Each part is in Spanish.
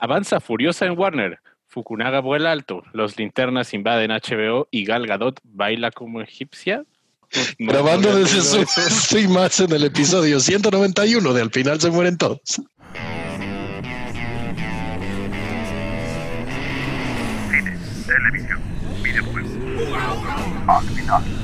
Avanza furiosa en Warner. Fukunaga vuela alto. Los linternas invaden HBO y Gal Gadot baila como egipcia. No, Grabando desde su, estoy más en el episodio 191 de Al final se mueren todos. Cine, televisión, videojuegos. Al final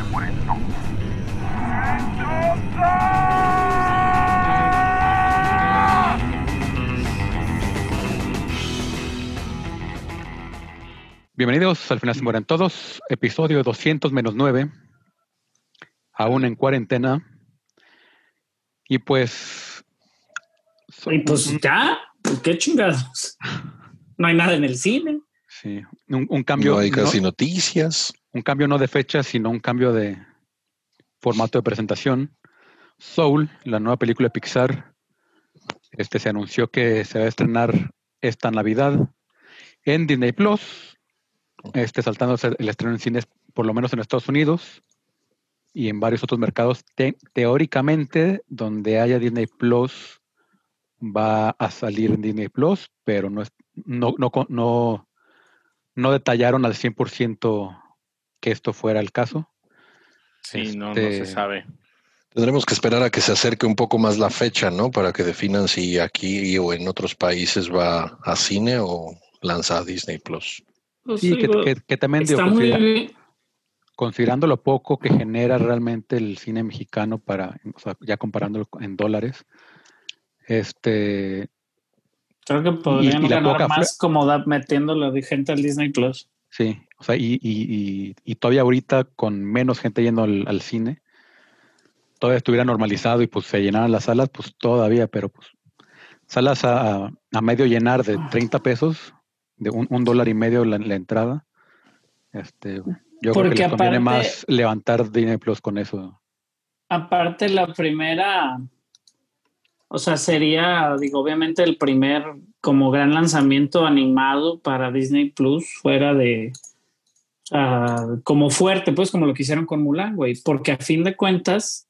Bienvenidos al final se mueren todos, episodio 200 menos 9, aún en cuarentena. Y pues... Y pues ya, pues, qué chingados. No hay nada en el cine. Sí, un, cambio... No hay casi noticias. Un cambio no de fecha, sino un cambio de formato de presentación. Soul, la nueva película de Pixar, este se anunció que se va a estrenar esta Navidad en Disney Plus este, saltándose el estreno en cines, por lo menos en Estados Unidos y en varios otros mercados. teóricamente, donde haya Disney Plus, va a salir en Disney Plus, pero no, es, no, no, no, no detallaron al 100% que esto fuera el caso. Sí, no, no se este, sabe. Tendremos que esperar a que se acerque un poco más la fecha, ¿no? Para que definan si aquí o en otros países va a cine o lanza a Disney Plus. Pues sí, que, también considerando lo poco que genera realmente el cine mexicano para, ya comparándolo en dólares, este creo que podrían ganar más como metiéndolo de gente al Disney Plus. Sí, o sea, y, y, y, todavía ahorita con menos gente yendo al, cine, todavía estuviera normalizado y pues se llenaran las salas, pues todavía, pero pues salas a, a medio llenar de 30 pesos, de un, dólar y medio la, entrada. Este, yo creo que les conviene más levantar Disney Plus con eso. Aparte, la primera, o sea, sería, digo, obviamente el primer como gran lanzamiento animado para Disney Plus fuera de, como fuerte, pues como lo que hicieron con Mulan, güey, porque a fin de cuentas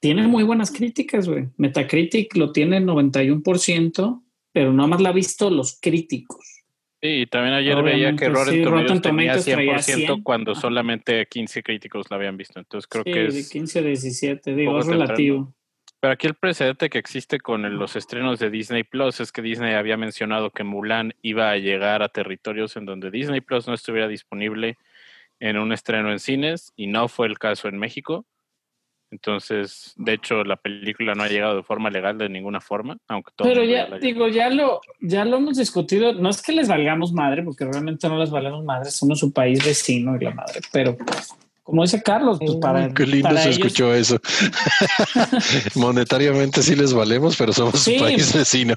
tiene muy buenas críticas, güey. Metacritic lo tiene 91%, pero nada más la ha visto los críticos. Sí, también ayer veía que Rotten Tomatoes tenía 100% cuando solamente 15 críticos la habían visto. Entonces creo que es... de 15 a 17, digo, es relativo. Pero aquí el precedente que existe con los estrenos de Disney Plus es que Disney había mencionado que Mulan iba a llegar a territorios en donde Disney Plus no estuviera disponible en un estreno en cines y no fue el caso en México. Entonces, de hecho, la película no ha llegado de forma legal de ninguna forma, aunque todo. Pero ya, digo, ya lo, ya lo hemos discutido. No es que les valgamos madre, porque realmente no les valemos madre, somos su país vecino y la madre, pero como dice Carlos, pues para. Qué lindo se escuchó eso. Monetariamente sí les valemos, pero somos su país vecino.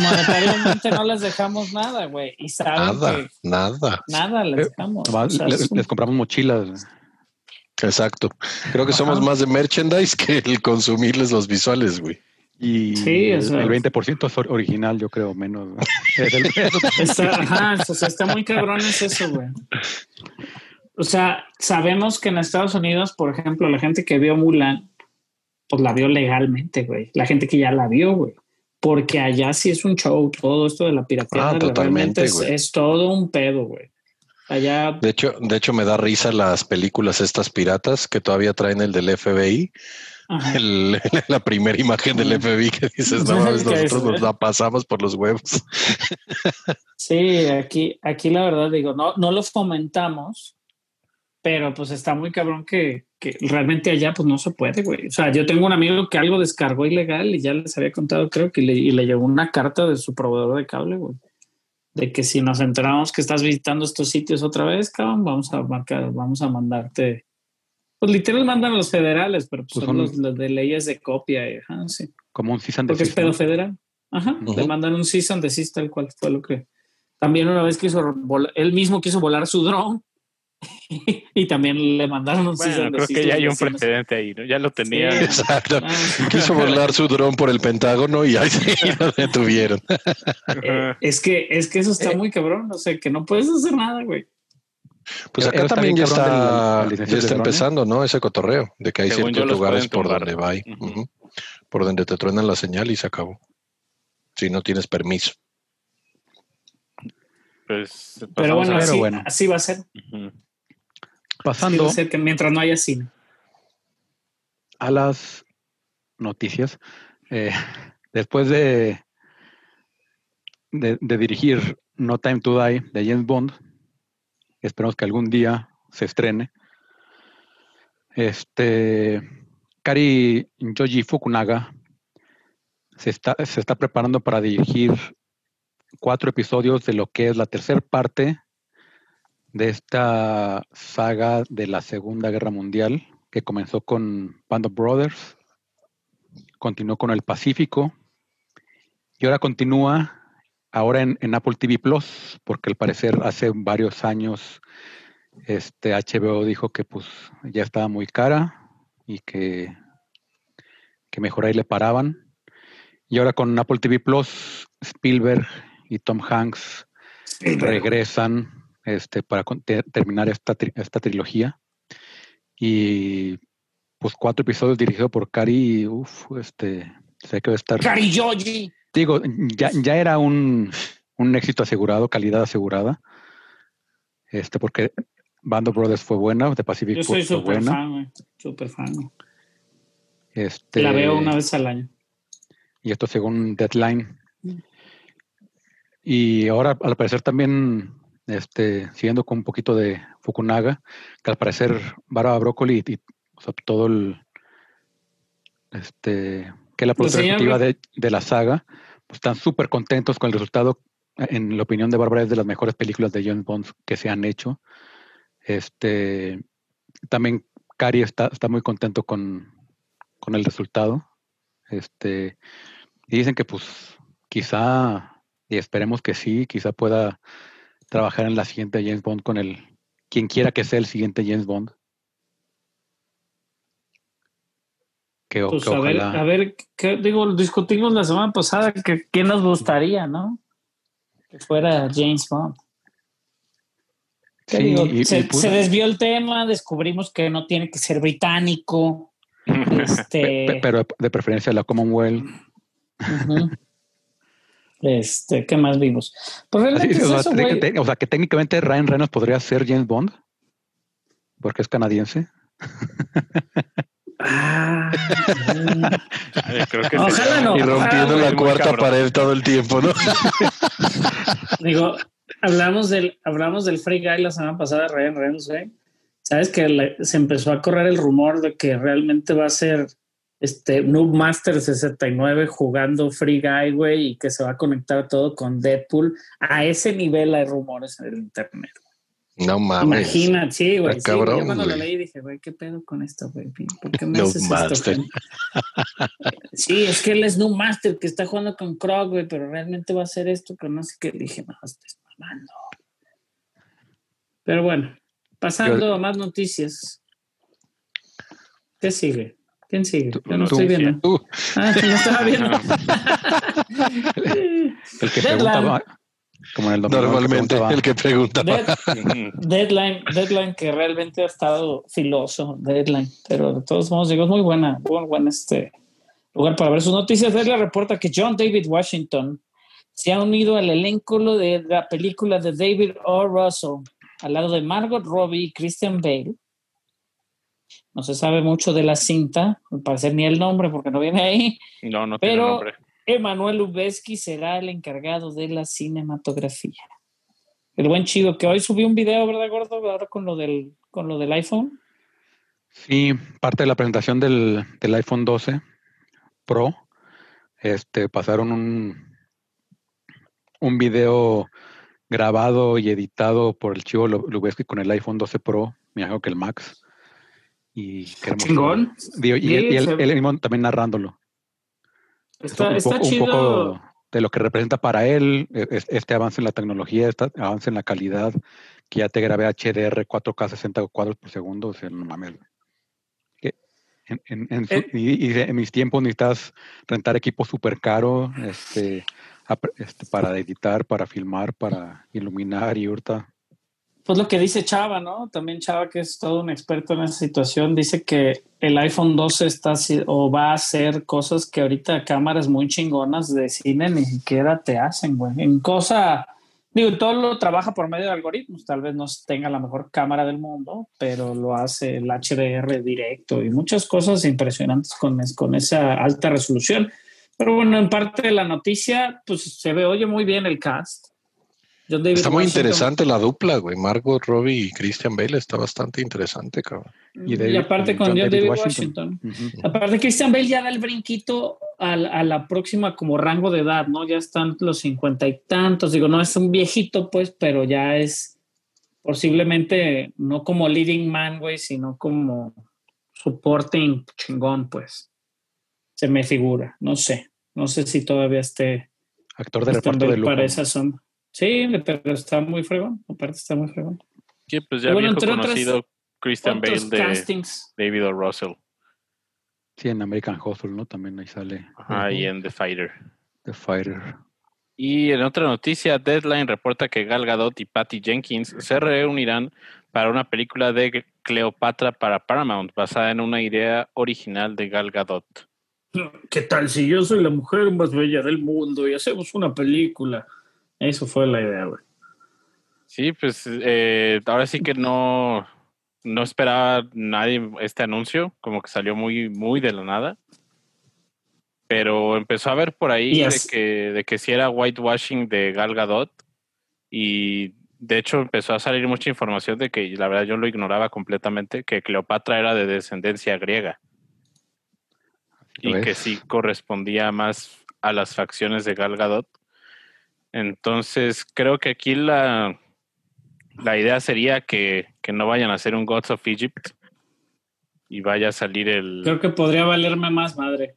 monetariamente no les dejamos nada, güey. Y saben nada, nada. Nada les dejamos. les compramos mochilas. Exacto. Creo que somos más de merchandise que el consumirles los visuales, güey. Y sí, el 20% es original, yo creo, menos. está, ajá, o sea, está muy cabrón es eso, güey. O sea, sabemos que en Estados Unidos, por ejemplo, la gente que vio Mulan, pues la vio legalmente, güey. La gente que ya la vio, güey. Porque allá sí es un show, todo esto de la piratería. Ah, totalmente, es, es, todo un pedo, güey. De hecho, de hecho, me da risa las películas estas piratas que todavía traen el del FBI. la primera imagen del FBI que dices, no, nosotros nos la pasamos por los huevos. Sí, aquí, aquí la verdad digo, no, no lo fomentamos, pero pues está muy cabrón que, que, realmente allá pues no se puede, güey. O sea, yo tengo un amigo que algo descargó ilegal y ya les había contado, creo que le, y le llegó una carta de su proveedor de cable, güey de que si nos enteramos que estás visitando estos sitios otra vez, cabrón, vamos a marcar, vamos a mandarte. Pues literal mandan los federales, pero pues, pues son, los, de leyes de copia. ajá, sí. Como un CISAN de Porque es pedo federal. Ajá, le mandan un CISAN de tal cual fue lo que. También una vez quiso volar, él mismo quiso volar su dron y también le mandaron un bueno, creo que ya hay un precedente ahí, ¿no? Ya lo tenía. exacto. Ah. Quiso volar su dron por el Pentágono y ahí lo detuvieron. Eh, es que es que eso está eh. muy cabrón, o sea, que no puedes hacer nada, güey. Pues acá también ya está, ya está empezando, ¿no? Ese cotorreo de que hay ciertos lugares por donde va, por donde te truenan la señal y se acabó. Si no tienes permiso. Pues, pero bueno, así, va a ser. Pasando. que mientras no haya cine. A las noticias. Eh, después de, de, dirigir No Time to Die de James Bond, esperamos que algún día se estrene. Este Kari Joji Fukunaga se está, se está preparando para dirigir cuatro episodios de lo que es la tercera parte de esta saga de la Segunda Guerra Mundial, que comenzó con Band of Brothers, continuó con El Pacífico y ahora continúa ahora en, Apple TV Plus, porque al parecer hace varios años este HBO dijo que pues ya estaba muy cara y que, que mejor ahí le paraban. Y ahora con Apple TV Plus, Spielberg y Tom Hanks regresan este, para terminar esta, esta trilogía. Y pues cuatro episodios dirigidos por Cari, uff, este, sé que va a estar. Cari Yogi. Digo, ya, ya era un, un, éxito asegurado, calidad asegurada. Este, porque Band of Brothers fue buena, The Pacific Yo soy súper fan, súper fan. Este, La veo una vez al año. Y esto según Deadline. Y ahora, al parecer, también este, siguiendo con un poquito de Fukunaga, que al parecer Barba Broccoli y, todo el este que la producción ejecutiva de, de, la saga, pues están súper contentos con el resultado. En la opinión de Bárbara, es de las mejores películas de James Bond que se han hecho. Este también Cari está, está muy contento con, con el resultado. Este, y dicen que pues quizá y esperemos que sí, quizá pueda trabajar en la siguiente James Bond con el quien quiera que sea el siguiente James Bond. Que, pues a, ver, a ver, ¿qué, digo, discutimos la semana pasada que quién nos gustaría, ¿no? Que fuera James Bond. Sí, se, desvió el tema, descubrimos que no tiene que ser británico. este... Pero de preferencia la Commonwealth. Este, ¿qué más vimos? Pues realmente o, sea, que, técnicamente Ryan Reynolds podría ser James Bond, porque es canadiense. Ah, creo que Ojalá no. Y rompiendo la cuarta pared todo el tiempo, ¿no? Digo, hablamos del, hablamos del Free Guy la semana pasada, Ryan Reynolds, ¿eh? Sabes que se empezó a correr el rumor de que realmente va a ser este Noob Master 69 jugando Free Guy, güey, y que se va a conectar todo con Deadpool. A ese nivel hay rumores en el internet. No mames. Imagina, sí, güey. Sí, yo cuando lo leí dije, güey, ¿qué pedo con esto, güey? ¿Por qué me haces Master. esto? sí, es que él es Noob Master que está jugando con Krog, güey, pero realmente va a hacer esto, que no sé qué. Dije, no, estás mamando. Pero bueno, pasando a más noticias. ¿Qué sigue? ¿Quién sigue? Yo no estoy viendo. Tú. Ah, no estaba viendo. el que preguntaba. Como en el Normalmente el que preguntaba. deadline, Deadline que realmente ha estado filoso, Deadline, pero de todos modos digo, es muy buena, muy buen este lugar para ver sus noticias. Deadline reporta que John David Washington se ha unido al elenco de la película de David O. Russell, al lado de Margot Robbie y Christian Bale, no se sabe mucho de la cinta, al parecer ni el nombre porque no viene ahí. No, no tiene nombre. Emanuel Lubezki será el encargado de la cinematografía. El buen chido que hoy subió un video, ¿verdad, Gordo? Ahora con lo del, con lo del iPhone. Sí, parte de la presentación del, iPhone 12 Pro. Este, pasaron un, un video grabado y editado por el chivo Lubezki con el iPhone 12 Pro, me imagino que el Max y Chingón. y, él, mismo también narrándolo. Está, un, poco, un, poco, de lo que representa para él e, este avance en la tecnología, este avance en la calidad, que ya te grabe HDR 4K 60 cuadros por segundo, o sea, no mames. En, en, eh. y, en mis tiempos necesitas rentar equipo súper caro este, este, para editar, para filmar, para iluminar y ahorita pues lo que dice Chava, ¿no? También Chava, que es todo un experto en esa situación, dice que el iPhone 12 está o va a hacer cosas que ahorita cámaras muy chingonas de cine ni siquiera te hacen, güey. En cosa Digo, todo lo trabaja por medio de algoritmos. Tal vez no tenga la mejor cámara del mundo, pero lo hace el HDR directo y muchas cosas impresionantes con, con esa alta resolución. Pero bueno, en parte de la noticia, pues se ve, oye muy bien el cast. Está muy interesante la dupla, güey. Margot Robbie y Christian Bale está bastante interesante, cabrón. Y, aparte con John, David, Washington. Aparte, Christian Bale ya da el brinquito a, la próxima como rango de edad, ¿no? Ya están los cincuenta y tantos. Digo, no es un viejito, pues, pero ya es posiblemente no como leading man, güey, sino como supporting chingón, pues. Se me figura, no sé. No sé si todavía esté. Actor de reparto de lujo. Para esa Sí, pero está muy fregón. Aparte, está muy fregón. Sí, pues ya bueno, conocido Christian Bale de David o. Russell. Sí, en American Hustle, ¿no? También ahí sale. Ajá, y en The Fighter. The Fighter. Y en otra noticia, Deadline reporta que Gal Gadot y Patty Jenkins se reunirán para una película de Cleopatra para Paramount, basada en una idea original de Gal Gadot. ¿Qué tal si yo soy la mujer más bella del mundo y hacemos una película? Eso fue la idea, güey. Sí, pues eh, ahora sí que no, no esperaba nadie este anuncio, como que salió muy, muy de la nada. Pero empezó a ver por ahí de, que, de que si era whitewashing de Gal Gadot. Y de hecho empezó a salir mucha información de que la verdad yo lo ignoraba completamente, que Cleopatra era de descendencia griega. Y que sí correspondía más a las facciones de Gal Gadot. Entonces creo que aquí la, la idea sería que, no vayan a hacer un Gods of Egypt y vaya a salir el. Creo que podría valerme más madre.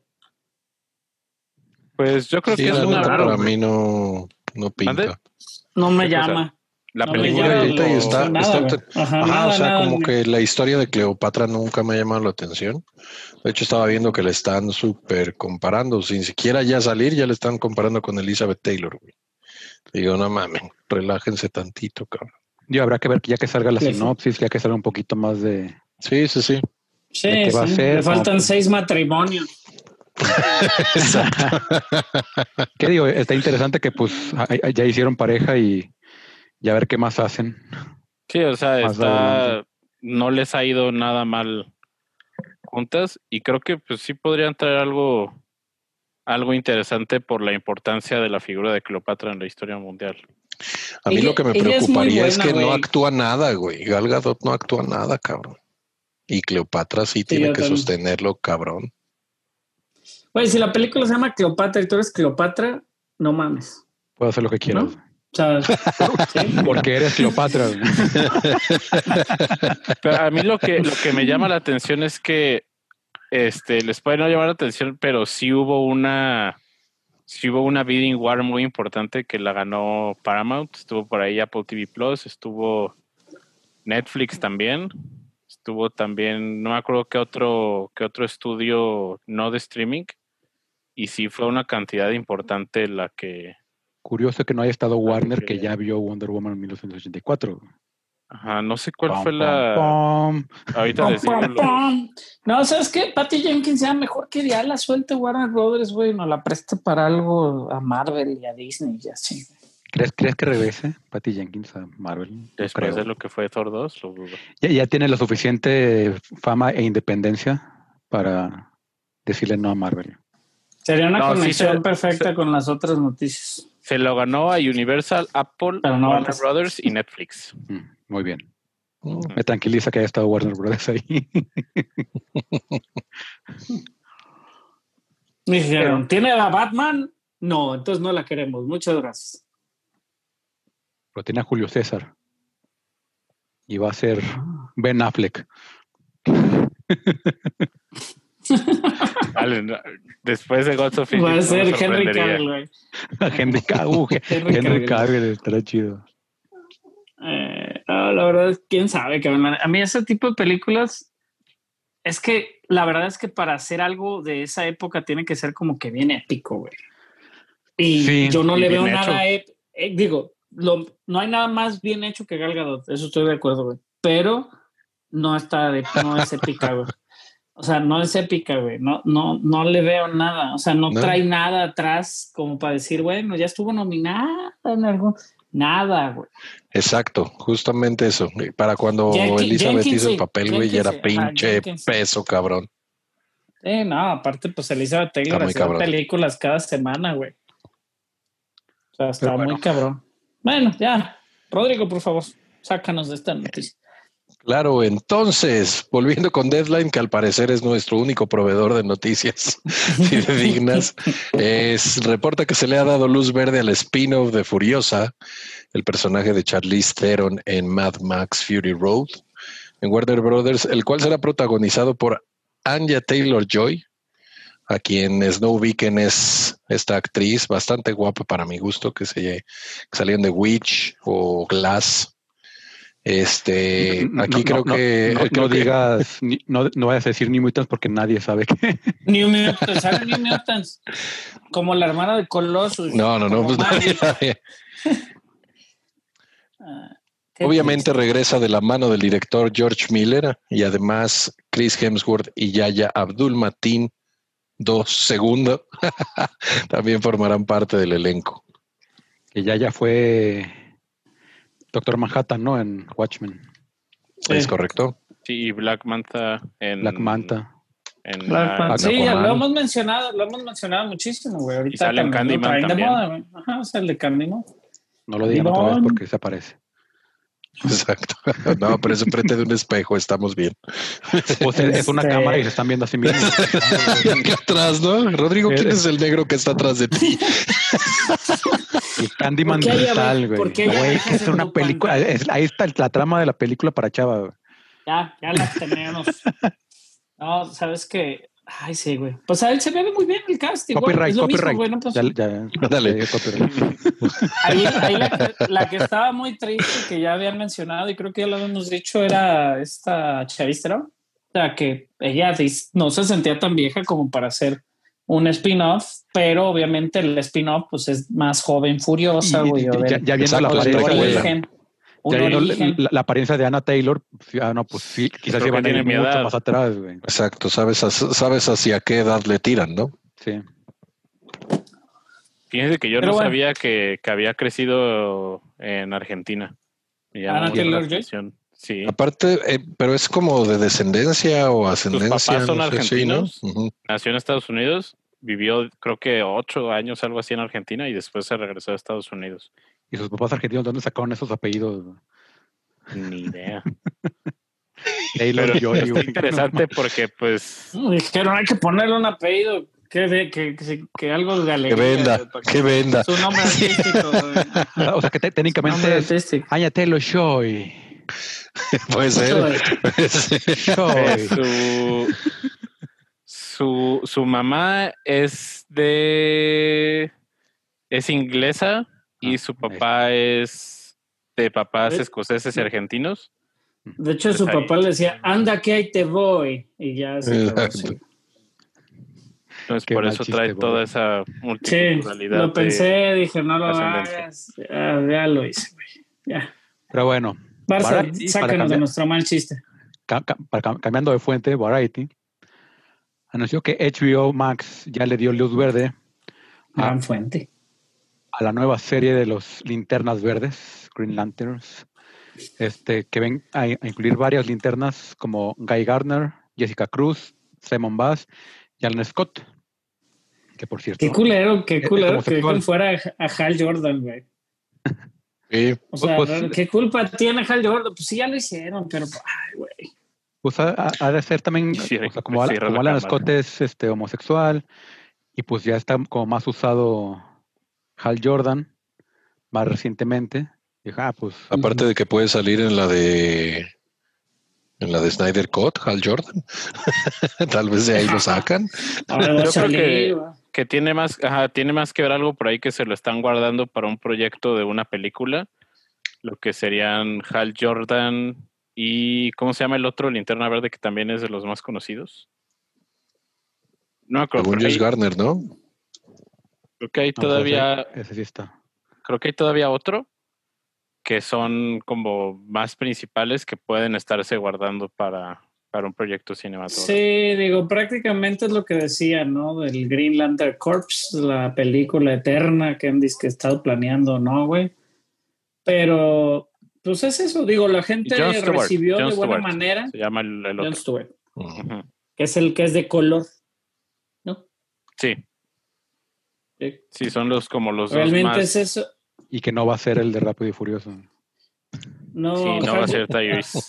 Pues yo creo que es una raro. Para mí no, no pinta. No me llama. la película está, ajá, o sea, como que la historia de Cleopatra nunca me ha llamado la atención. De hecho, estaba viendo que le están súper comparando, sin siquiera ya salir, ya le están comparando con Elizabeth Taylor. Digo, no mames, relájense tantito, cabrón. Yo habrá que ver que ya que salga la sinopsis, ya que salga un poquito más de. Sí, sí, sí. Sí, Me faltan seis matrimonios. ¿Qué digo? Está interesante que pues ya hicieron pareja y ya ver qué más hacen. Sí, o sea, está, no les ha ido nada mal juntas y creo que pues sí podrían traer algo algo interesante por la importancia de la figura de Cleopatra en la historia mundial. A mí lo que me preocuparía es, que no actúa nada, güey. Gal Gadot no actúa nada, cabrón. Y Cleopatra sí, tiene que sostenerlo, cabrón. Güey, si la película se llama Cleopatra y tú eres Cleopatra, no mames. Puedo hacer lo que quiero. Porque eres Cleopatra. Pero a mí lo que, lo que me llama la atención es que este, les puede no llamar la atención, pero sí hubo una sí hubo una bidding war muy importante que la ganó Paramount, estuvo por ahí Apple TV Plus, estuvo Netflix también, estuvo también, no me acuerdo qué otro, qué otro estudio no de streaming, y sí fue una cantidad importante la que... Curioso que no haya estado Warner, que ya vio Wonder Woman en 1984. Ajá, no sé cuál fue la. Ahorita No, ¿sabes qué? Patty Jenkins sea mejor que ya la suelte Warner Brothers, güey, no la preste para algo a Marvel y a Disney y así. ¿Crees, ¿Crees que regrese Patty Jenkins a Marvel? Después de lo que fue Thor 2, Ya, ya tiene la suficiente fama e independencia para decirle no a Marvel. Sería una conexión perfecta con las otras noticias. Se lo ganó a Universal, Apple, Warner Brothers y Netflix. Mm. Muy bien. Me tranquiliza que haya estado Warner Brothers ahí. Me dijeron, ¿tiene a Batman? No, entonces no la queremos. Muchas gracias. Pero tiene a Julio César. Y va a ser Ben Affleck. después de Gods of Va a ser Henry Cavill, güey. Henry Cavill. Henry Cavill estará chido. Eh, la verdad es, quién sabe, que a mí ese tipo de películas es que la verdad es que para hacer algo de esa época tiene que ser como que bien épico, güey. Y yo no le veo nada, eh, digo, no hay nada más bien hecho que Gal Gadot, eso estoy de acuerdo, güey. Pero no está de, no es épica, güey. O sea, no es épica, güey. No, no, no le veo nada. O sea, no, trae nada atrás como para decir, bueno, ya estuvo nominada en algún. Nada, güey. Exacto, justamente eso. Para cuando Elizabeth hizo el papel, güey, ya era pinche peso, cabrón. Sí, no, aparte, pues Elizabeth Taylor hacía películas cada semana, güey. O sea, está muy cabrón. Bueno, ya. Rodrigo, por favor, sácanos de esta noticia. Claro, entonces, volviendo con Deadline, que al parecer es nuestro único proveedor de noticias dignas, es, reporta que se le ha dado luz verde al spin-off de Furiosa, el personaje de Charlize Theron en Mad Max Fury Road, en Warner Brothers, el cual será protagonizado por Anya Taylor Joy, a quien Snow Beacon es esta actriz bastante guapa para mi gusto, que se que salían de Witch o Glass este, aquí creo que. No, digas, no, no vayas a decir New Mutants porque nadie sabe que. New Mutants, ¿sabes New Mutants? Como la hermana de Colossus. No, no, no, pues nadie, ah, Obviamente regresa de la mano del director George Miller y además Chris Hemsworth y Yaya Abdul Matin, dos segundo, también formarán parte del elenco. Que Yaya fue Doctor Manhattan, ¿no? En Watchmen. ¿Es correcto? Sí, y Black Manta en... Black Manta. En Black Sí, lo hemos mencionado, lo hemos mencionado muchísimo, güey. Ahorita y sale en Candyman también. Moda, Ajá, o sea, el de Candyman. No lo digan otra vez porque se aparece. Exacto. No, pero eso frente de un espejo, estamos bien. Pues es una este cámara y se están viendo así mismo. Aquí atrás, ¿no? Rodrigo, ¿quién es el negro que está atrás de ti? El Candyman digital, güey. Güey, que es una película. ahí está la trama de la película para Chava, güey. Ya, ya la tenemos. no, sabes que. Ay, sí, güey. Pues a él se ve muy bien el casting. Copyright, copyright. Mismo, ya, ya, Dale. Ahí, ahí la, que, la, que, estaba muy triste, que ya habían mencionado, y creo que ya lo habíamos dicho, era esta chavista, O sea, que ella no se sentía tan vieja como para hacer un spin-off, pero obviamente el spin-off pues es más joven, furiosa, güey. Ya, ya, viendo la apariencia, la, la, apariencia de Anna Taylor, ah, no, pues sí, quizás llevan mucho más atrás, güey. Exacto, sabes, sabes hacia qué edad le tiran, ¿no? Sí. Fíjense que yo no sabía que, que, había crecido en Argentina. Anna Taylor Joy. Sí. Aparte, eh, pero es como de descendencia o ascendencia. Sus papás son argentinos. Nació en Estados Unidos, vivió creo que ocho años, algo así en Argentina, y después se regresó a Estados Unidos. ¿Y sus papás argentinos dónde sacaron esos apellidos? Ni idea. Taylor Pero es interesante porque, pues. Dijeron, hay que ponerle un apellido que, que, que, que algo de Que venda, que venda. Su nombre artístico. o sea, que técnicamente Anya Taylor Joy. Puede ser. su, su, mamá es de. Es inglesa y ah, su papá es de papás escoceses y argentinos. De hecho, su papá le decía, anda que ahí te voy. Y ya se Entonces, por eso trae toda esa multiculturalidad. Sí, lo pensé, dije, no lo hagas. Ya, lo hice, Ya. Pero bueno, Barça, sácanos de nuestro mal chiste. cambiando de fuente, Variety anunció que HBO Max ya le dio luz verde. Gran fuente. A la nueva serie de los linternas verdes, Green Lanterns, este, que ven a, incluir varias linternas como Guy Gardner, Jessica Cruz, Simon Bass y Alan Scott. Que por cierto. Qué culero, qué culero que fuera a Hal Jordan, güey. O sea, pues, ¿qué culpa tiene Hal Jordan? Pues sí, ya lo hicieron, pero, ay, güey. Pues ha, de ser también, como, Alan Scott es este, homosexual, y pues ya está como más usado Hal Jordan, más recientemente. Ah, pues, Aparte de que puede salir en la de en la de Snyder Cut, Hal Jordan. Tal vez de ahí lo sacan. Yo creo que, que tiene más, tiene más que ver algo por ahí que se lo están guardando para un proyecto de una película, lo que serían Hal Jordan y ¿cómo se llama el otro Linterna Verde que también es de los más conocidos? No creo que Garner, ¿no? Creo que hay todavía. ese, sí está. Creo que hay todavía otro que son como más principales que pueden estarse guardando para, para un proyecto cinematográfico. Sí, digo, prácticamente es lo que decía, ¿no? Del Green Lantern Corps, la película eterna que han que estado planeando, ¿no, güey? Pero, pues es eso, digo, la gente recibió de buena manera. Se llama el, John Stewart. Que es el que es de color, ¿no? Sí. Sí, son los como los Realmente es eso. Y que no va a ser el de Rápido y Furioso. No, sí, no va a ser Tyrese.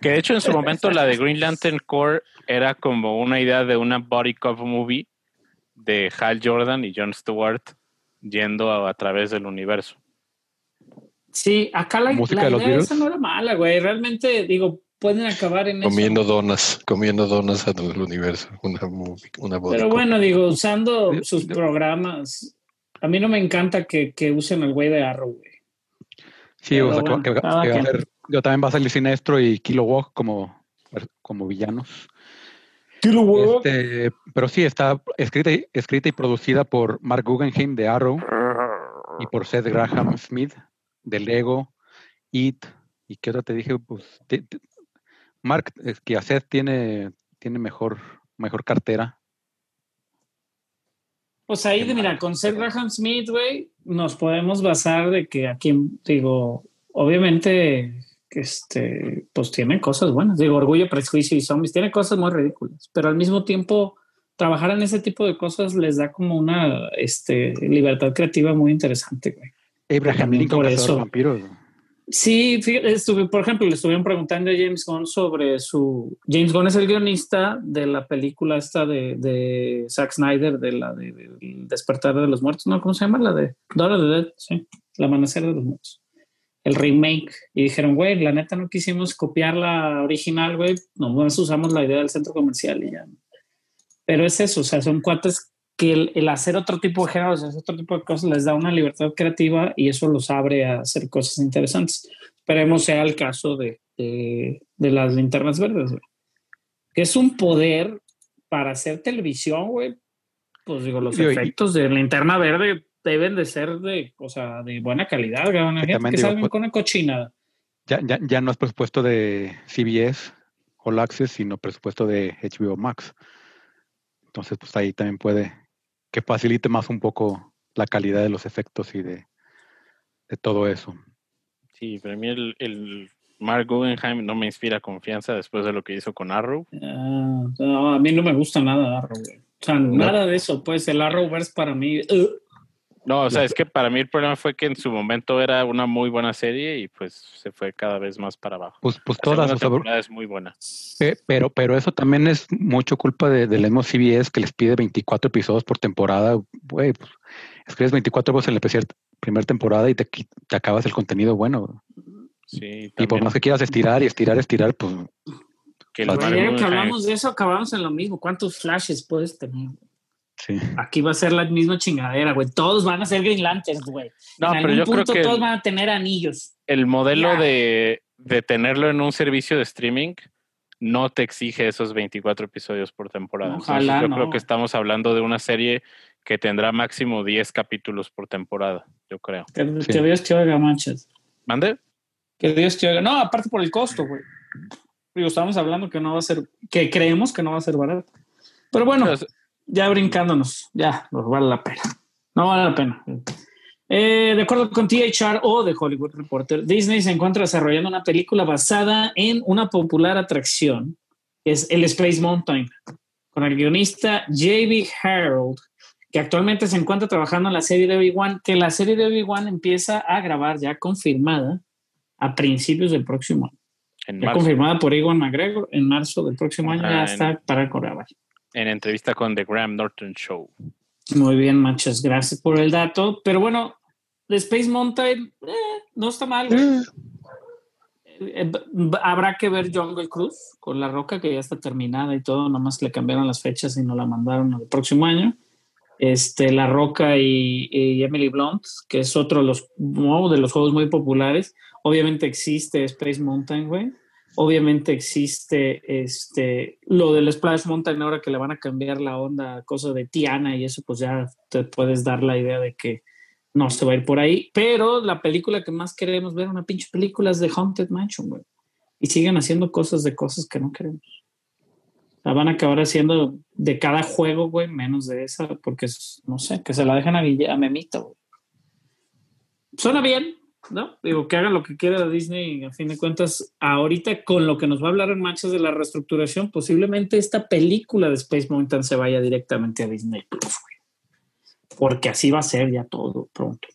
que de hecho en su momento la de Green Lantern Core era como una idea de una body cop movie de Hal Jordan y John Stewart yendo a, través del universo. Sí, acá la, ¿Música la idea esa no era mala, güey. Realmente, digo, pueden acabar en comiendo donas, comiendo donas en el universo, una, una Pero bueno, digo, usando sus programas, a mí no me encanta que, que usen el güey de Arrow, güey. Sí, o sea, que, yo también va a salir Sinestro y Kilo Walk como, como villanos. Este, pero sí, está escrita, escrita y producida por Mark Guggenheim de Arrow y por Seth Graham Smith de Lego, It. ¿Y qué otra te dije? Pues Mark, es que a Seth tiene, tiene mejor, mejor cartera. Pues ahí, mira, con Seth Graham Smith, güey, nos podemos basar de que aquí, digo, obviamente, este, pues tiene cosas buenas. Digo, Orgullo, Prejuicio y Zombies, tiene cosas muy ridículas, pero al mismo tiempo, trabajar en ese tipo de cosas les da como una este, libertad creativa muy interesante, güey. Abraham Lincoln, vampiros. Sí, estuve, por ejemplo, le estuvieron preguntando a James Gunn sobre su. James Gunn es el guionista de la película esta de, de Zack Snyder, de la de, Despertar de los Muertos, ¿no? ¿Cómo se llama? La de of the Dead, sí. El Amanecer de los Muertos. El remake. Y dijeron, güey, la neta no quisimos copiar la original, güey. Nomás usamos la idea del centro comercial y ya. Pero es eso, o sea, son cuates que el, hacer otro tipo de géneros, hacer otro tipo de cosas les da una libertad creativa y eso los abre a hacer cosas interesantes. Esperemos sea el caso de, de, las linternas verdes, Que es un poder para hacer televisión, güey. Pues digo, los efectos de linterna verde deben de ser de, o sea, de buena calidad, que salgan pues con una cochinada. Ya, ya, ya no es presupuesto de CBS o Access, sino presupuesto de HBO Max. Entonces, pues ahí también puede que facilite más un poco la calidad de los efectos y de, todo eso. Sí, para mí el, el, Mark Guggenheim no me inspira confianza después de lo que hizo con Arrow. Ah, no, a mí no me gusta nada Arrow, O sea, nada de eso, pues el Arrowverse para mí... Uh, no, o sea, es que para mí el problema fue que en su momento era una muy buena serie y pues se fue cada vez más para abajo. Pues, pues todas las temporada es muy buena. Pero, pero eso también es mucho culpa de, del mismo CBS que les pide 24 episodios por temporada. Güey, pues, escribes 24 veces en la primera temporada y te, te acabas el contenido bueno. Sí, y por más que quieras estirar y estirar, estirar, pues. Que, que hablamos de eso, acabamos en lo mismo. ¿Cuántos flashes puedes tener? Aquí va a ser la misma chingadera, güey. Todos van a ser Green Lanterns, güey. No, pero yo creo que todos van a tener anillos. El modelo de, tenerlo en un servicio de streaming no te exige esos 24 episodios por temporada. yo creo que estamos hablando de una serie que tendrá máximo 10 capítulos por temporada, yo creo. Que, Dios te oiga, manches. ¿Mande? Que Dios te oiga. No, aparte por el costo, güey. Digo, estamos hablando que no va a ser, que creemos que no va a ser barato. Pero bueno ya brincándonos, ya, nos vale la pena. No vale la pena. Eh, de acuerdo con THR o de Hollywood Reporter, Disney se encuentra desarrollando una película basada en una popular atracción, que es el Space Mountain, con el guionista J.B. Harold, que actualmente se encuentra trabajando en la serie de Obi-Wan, que la serie de Obi-Wan empieza a grabar ya confirmada a principios del próximo año. ya confirmada por Ewan McGregor en marzo del próximo año, ya está para grabar en entrevista con The Graham Norton Show. Muy bien, muchas gracias por el dato. Pero bueno, The Space Mountain eh, no está mal. Eh, eh, habrá que ver Jungle Cruise con La Roca, que ya está terminada y todo, nomás le cambiaron las fechas y no la mandaron al próximo año. Este, La Roca y, Emily Blunt, que es otro de los, de los juegos muy populares. Obviamente existe Space Mountain, güey. Obviamente existe este lo del Splash Mountain ahora que le van a cambiar la onda, cosa de Tiana y eso, pues ya te puedes dar la idea de que no se va a ir por ahí. Pero la película que más queremos ver, una pinche película es de Haunted Mansion, güey. Y siguen haciendo cosas de cosas que no queremos. La van a acabar haciendo de cada juego, güey, menos de esa, porque no sé, que se la dejan a, a. Suena bien, ¿no? Digo, que hagan lo que quiera Disney, a fin de cuentas, ahorita con lo que nos va a hablar en Manchas de la reestructuración, posiblemente esta película de Space Mountain se vaya directamente a Disney Plus, porque así va a ser ya todo pronto.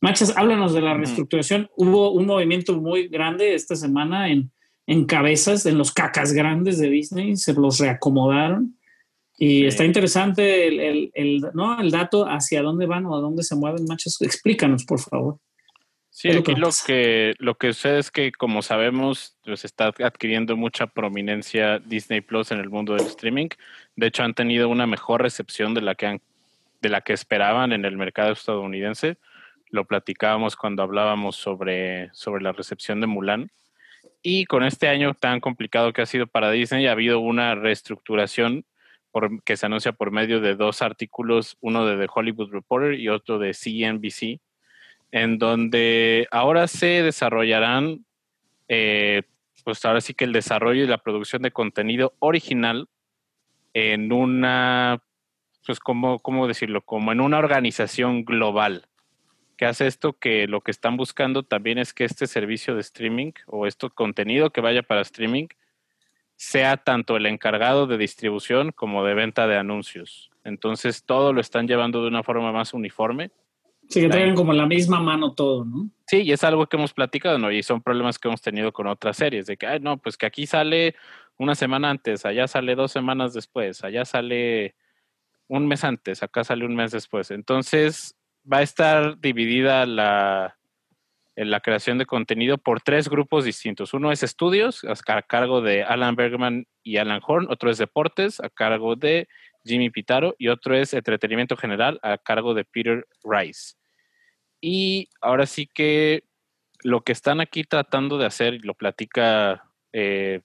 Manchas, háblanos de la reestructuración. Hubo un movimiento muy grande esta semana en, en cabezas, en los cacas grandes de Disney, se los reacomodaron. Y está interesante el, el, ¿no? el dato hacia dónde van o a dónde se mueven, Manchas. Explícanos, por favor. Sí, aquí lo que, lo que sucede es que, como sabemos, pues está adquiriendo mucha prominencia Disney Plus en el mundo del streaming. De hecho, han tenido una mejor recepción de la que, han, de la que esperaban en el mercado estadounidense. Lo platicábamos cuando hablábamos sobre, sobre la recepción de Mulan. Y con este año tan complicado que ha sido para Disney, ha habido una reestructuración por, que se anuncia por medio de dos artículos, uno de The Hollywood Reporter y otro de CNBC en donde ahora se desarrollarán, eh, pues ahora sí que el desarrollo y la producción de contenido original en una, pues como, ¿cómo decirlo? Como en una organización global. que hace esto? Que lo que están buscando también es que este servicio de streaming o este contenido que vaya para streaming sea tanto el encargado de distribución como de venta de anuncios. Entonces todo lo están llevando de una forma más uniforme Sí, que tengan como la misma mano todo, ¿no? Sí, y es algo que hemos platicado, ¿no? Y son problemas que hemos tenido con otras series, de que, ay, no, pues que aquí sale una semana antes, allá sale dos semanas después, allá sale un mes antes, acá sale un mes después. Entonces, va a estar dividida la, la creación de contenido por tres grupos distintos. Uno es estudios, a cargo de Alan Bergman y Alan Horn, otro es deportes, a cargo de Jimmy Pitaro, y otro es entretenimiento general a cargo de Peter Rice. Y ahora sí que lo que están aquí tratando de hacer, y lo platica eh,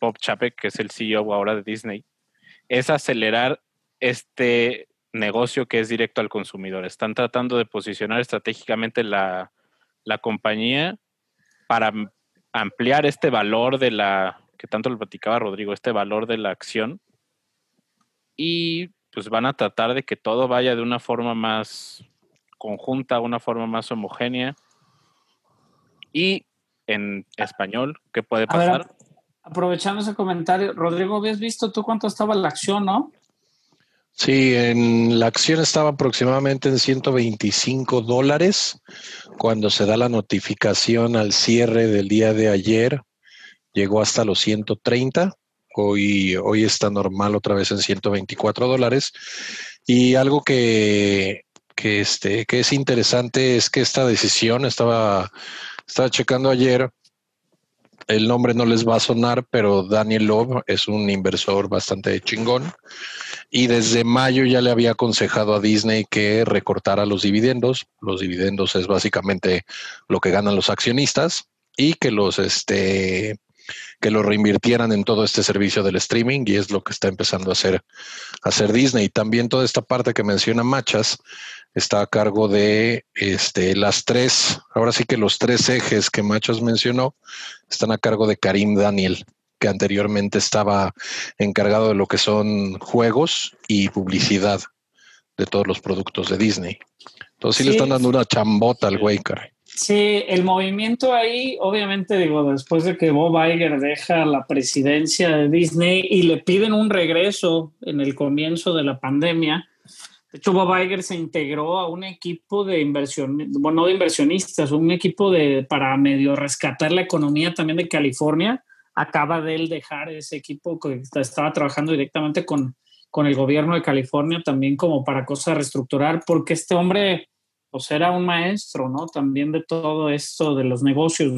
Bob Chapek, que es el CEO ahora de Disney, es acelerar este negocio que es directo al consumidor. Están tratando de posicionar estratégicamente la, la compañía para ampliar este valor de la, que tanto lo platicaba Rodrigo, este valor de la acción y pues van a tratar de que todo vaya de una forma más conjunta, una forma más homogénea. Y en español, ¿qué puede pasar? aprovechando ese comentario, Rodrigo, ¿habías visto tú cuánto estaba la acción, no? Sí, en la acción estaba aproximadamente en 125 dólares. Cuando se da la notificación al cierre del día de ayer, llegó hasta los 130. Hoy, está normal otra vez en 124 dólares. Y algo este, que es interesante es que esta decisión, estaba, estaba checando ayer, el nombre no les va a sonar, pero Daniel Love es un inversor bastante chingón. Y desde mayo ya le había aconsejado a Disney que recortara los dividendos. Los dividendos es básicamente lo que ganan los accionistas y que los este que lo reinvirtieran en todo este servicio del streaming y es lo que está empezando a hacer, hacer Disney. También toda esta parte que menciona Machas está a cargo de este, las tres, ahora sí que los tres ejes que Machas mencionó están a cargo de Karim Daniel, que anteriormente estaba encargado de lo que son juegos y publicidad de todos los productos de Disney. Entonces sí, le están dando una chambota al güey, Sí, el movimiento ahí, obviamente, digo, después de que Bob Iger deja la presidencia de Disney y le piden un regreso en el comienzo de la pandemia. De hecho, Bob Iger se integró a un equipo de inversión, bueno, no de inversionistas, un equipo de para medio rescatar la economía también de California. Acaba de él dejar ese equipo que estaba trabajando directamente con, con el gobierno de California también como para cosas reestructurar, porque este hombre pues era un maestro, ¿no? También de todo esto de los negocios,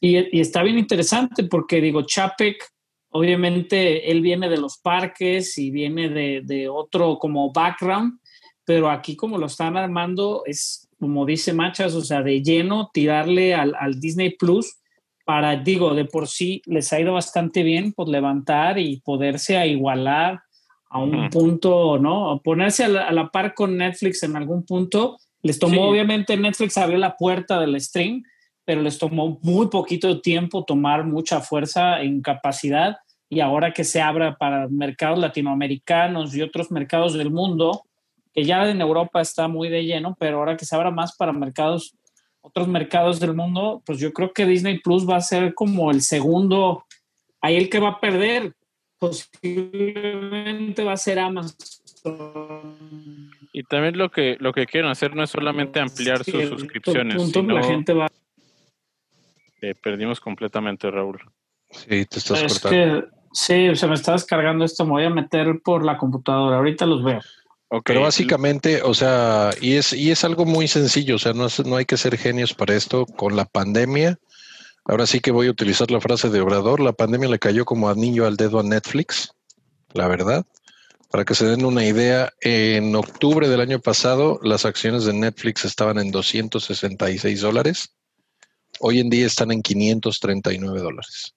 Y, está bien interesante porque digo, Chapek, obviamente él viene de los parques y viene de, otro como background, pero aquí como lo están armando es, como dice Machas, o sea, de lleno tirarle al, Disney Plus para, digo, de por sí les ha ido bastante bien, pues levantar y poderse a igualar a un punto, ¿no? Ponerse a la, par con Netflix en algún punto les tomó, obviamente, Netflix abrió la puerta del stream, pero les tomó muy poquito tiempo tomar mucha fuerza en capacidad y ahora que se abra para mercados latinoamericanos y otros mercados del mundo, que ya en Europa está muy de lleno, pero ahora que se abra más para mercados otros mercados del mundo, pues yo creo que Disney Plus va a ser como el segundo, ahí el que va a perder, posiblemente va a ser Amazon. Y también lo que lo que quieren hacer no es solamente ampliar sus suscripciones, sino la gente va perdimos completamente, Raúl. Sí, te estás cortando. sí, se me está descargando esto, me voy a meter por la computadora, ahorita los veo. Pero básicamente, o sea, y es, y es algo muy sencillo, o sea, no, no hay que ser genios para esto. Con la pandemia, ahora sí que voy a utilizar la frase de Obrador, la pandemia le cayó como anillo al dedo a Netflix, la verdad. Para que se den una idea, en octubre del año pasado las acciones de Netflix estaban en 266 dólares. Hoy en día están en 539 dólares.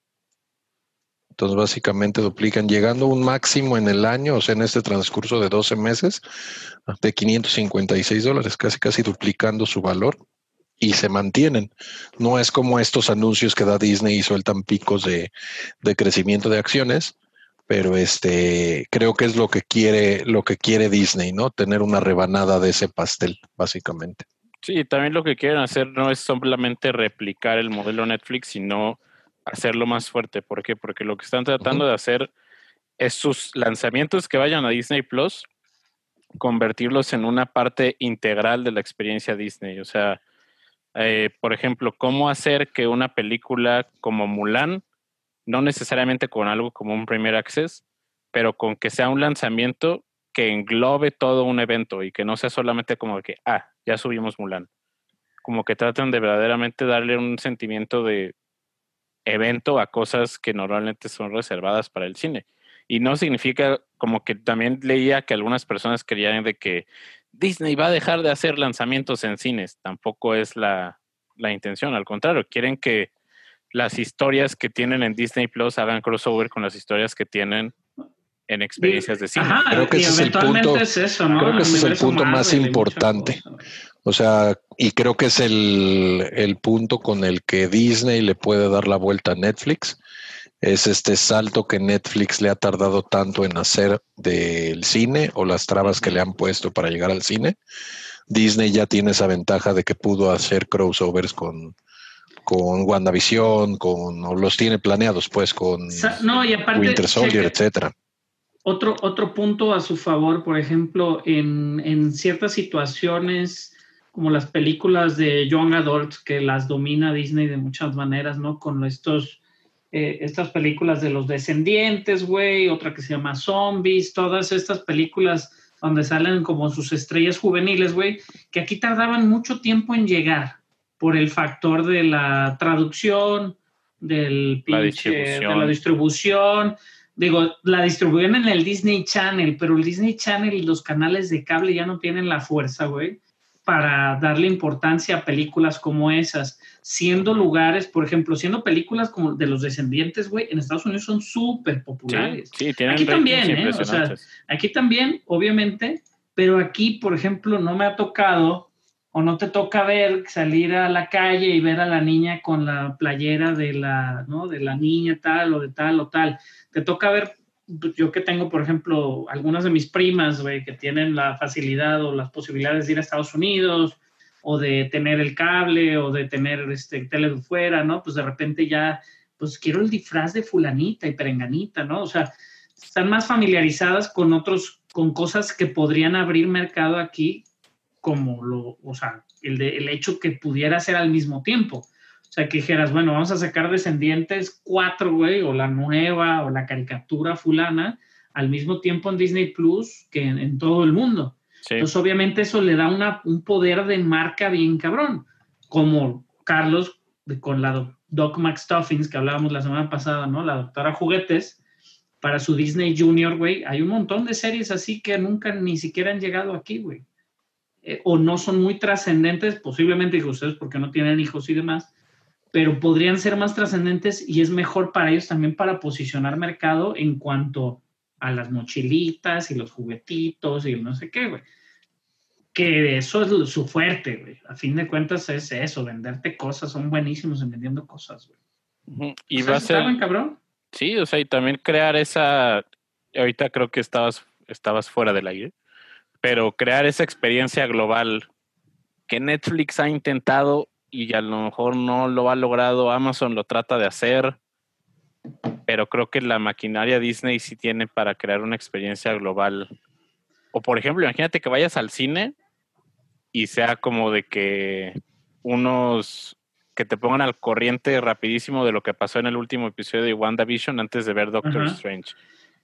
Entonces, básicamente duplican, llegando a un máximo en el año, o sea, en este transcurso de 12 meses, de 556 dólares, casi casi duplicando su valor y se mantienen. No es como estos anuncios que da Disney y sueltan picos de, de crecimiento de acciones, pero este creo que es lo que quiere, lo que quiere Disney, ¿no? Tener una rebanada de ese pastel, básicamente. Sí, también lo que quieren hacer no es solamente replicar el modelo Netflix, sino hacerlo más fuerte. ¿Por qué? Porque lo que están tratando de hacer es sus lanzamientos que vayan a Disney Plus, convertirlos en una parte integral de la experiencia Disney. O sea, eh, por ejemplo, cómo hacer que una película como Mulan, no necesariamente con algo como un Premier Access, pero con que sea un lanzamiento que englobe todo un evento y que no sea solamente como que, ah, ya subimos Mulan. Como que traten de verdaderamente darle un sentimiento de, evento a cosas que normalmente son reservadas para el cine. Y no significa como que también leía que algunas personas querían de que Disney va a dejar de hacer lanzamientos en cines. Tampoco es la, la intención, al contrario, quieren que las historias que tienen en Disney Plus hagan crossover con las historias que tienen en experiencias de cine. creo que ese es el punto, creo que ese es el punto más importante. O sea, y creo que es el, punto con el que Disney le puede dar la vuelta a Netflix. Es este salto que Netflix le ha tardado tanto en hacer del cine o las trabas que le han puesto para llegar al cine. Disney ya tiene esa ventaja de que pudo hacer crossovers con, con WandaVision, con, o los tiene planeados pues con Winter Soldier, etcétera. Otro, otro punto a su favor, por ejemplo, en, en ciertas situaciones como las películas de Young Adult que las domina Disney de muchas maneras, ¿no? Con estos, eh, estas películas de los descendientes, güey, otra que se llama Zombies, todas estas películas donde salen como sus estrellas juveniles, güey, que aquí tardaban mucho tiempo en llegar por el factor de la traducción, del pinche, de la distribución. Digo, la distribuyen en el Disney Channel, pero el Disney Channel y los canales de cable ya no tienen la fuerza, güey, para darle importancia a películas como esas, siendo lugares, por ejemplo, siendo películas como de los descendientes, güey, en Estados Unidos son súper populares. Sí, tienen aquí también, ¿eh? O sea, aquí también, obviamente, pero aquí, por ejemplo, no me ha tocado o no te toca ver salir a la calle y ver a la niña con la playera de la, ¿no? De la niña tal o de tal o tal. Te toca ver yo que tengo, por ejemplo, algunas de mis primas, güey, que tienen la facilidad o las posibilidades de ir a Estados Unidos o de tener el cable o de tener este tele fuera, ¿no? Pues de repente ya, pues quiero el disfraz de fulanita y perenganita, ¿no? O sea, están más familiarizadas con otros, con cosas que podrían abrir mercado aquí, como lo, o sea, el, de, el hecho que pudiera ser al mismo tiempo. O sea, que dijeras, bueno, vamos a sacar Descendientes 4, güey, o la nueva, o la caricatura fulana, al mismo tiempo en Disney Plus que en, todo el mundo. Entonces, obviamente, eso le da una, un poder de marca bien cabrón. Como Carlos, con la Doc McStuffins, que hablábamos la semana pasada, ¿no? La doctora Juguetes, para su Disney Junior, güey. Hay un montón de series así que nunca ni siquiera han llegado aquí, güey. Eh, o no son muy trascendentes, posiblemente, digo ustedes, porque no tienen hijos y demás, pero podrían ser más trascendentes y es mejor para ellos también para posicionar mercado en cuanto a las mochilitas y los juguetitos y no sé qué, güey. Que eso es su fuerte, güey. A fin de cuentas es eso, venderte cosas, son buenísimos en vendiendo cosas, güey. Y va a ser... cabrón? Sí, o sea, y también crear esa... Ahorita creo que estabas, estabas fuera del aire, pero crear esa experiencia global que Netflix ha intentado y a lo mejor no lo ha logrado, Amazon lo trata de hacer, pero creo que la maquinaria Disney sí tiene para crear una experiencia global. O por ejemplo, imagínate que vayas al cine y sea como de que unos que te pongan al corriente rapidísimo de lo que pasó en el último episodio de WandaVision antes de ver Doctor Strange.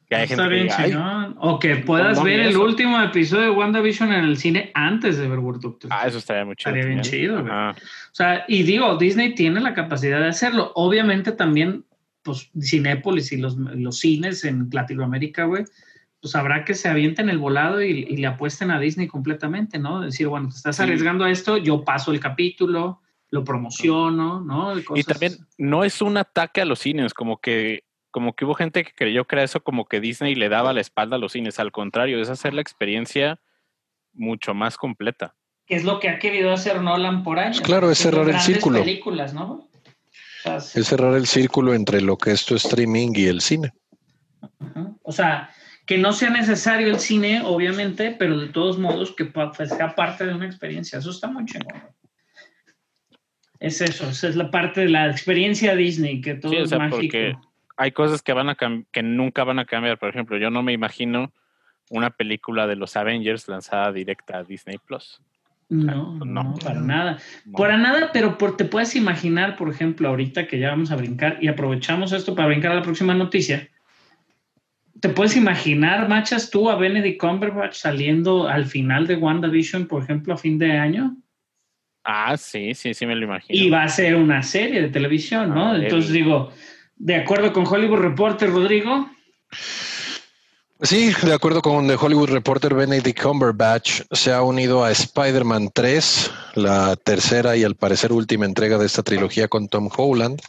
Que hay gente que o que puedas ver el último episodio de WandaVision en el cine antes de ver World Doctor Ah, eso estaría muy chido. Estaría bien chido, O sea, y digo, Disney tiene la capacidad de hacerlo. Obviamente también, pues, Cinépolis y los, los cines en Latinoamérica, güey, pues habrá que se avienten el volado y, le apuesten a Disney completamente, ¿no? Decir, bueno, te estás arriesgando a esto, yo paso el capítulo, lo promociono, ¿no? Y también no es un ataque a los cines, como que, como que hubo gente que creyó que era eso como que Disney le daba la espalda a los cines, al contrario, es hacer la experiencia mucho más completa. Que es lo que ha querido hacer Nolan por años. Claro, es cerrar el círculo. Películas, ¿no? es cerrar el círculo entre lo que es tu streaming y el cine. O sea, que no sea necesario el cine, obviamente, pero de todos modos que sea parte de una experiencia. Eso está muy chingón. Es eso, esa es la parte de la experiencia Disney, que todo es mágico. Porque hay cosas que, van a que nunca van a cambiar. Por ejemplo, yo no me imagino una película de los Avengers lanzada directa a Disney Plus. No, no, para nada. Para nada, pero por, te puedes imaginar, por ejemplo, ahorita que ya vamos a brincar y aprovechamos esto para brincar a la próxima noticia ¿Te puedes imaginar, machas, tú a Benedict Cumberbatch saliendo al final de WandaVision, por ejemplo, a fin de año? Ah, sí, sí, sí me lo imagino. Y va a ser una serie de televisión, ¿no? Ah, Entonces digo, de acuerdo con Hollywood Reporter, Rodrigo. Sí, de acuerdo con The Hollywood Reporter, Benedict Cumberbatch se ha unido a Spider-Man 3, la tercera y al parecer última entrega de esta trilogía con Tom Holland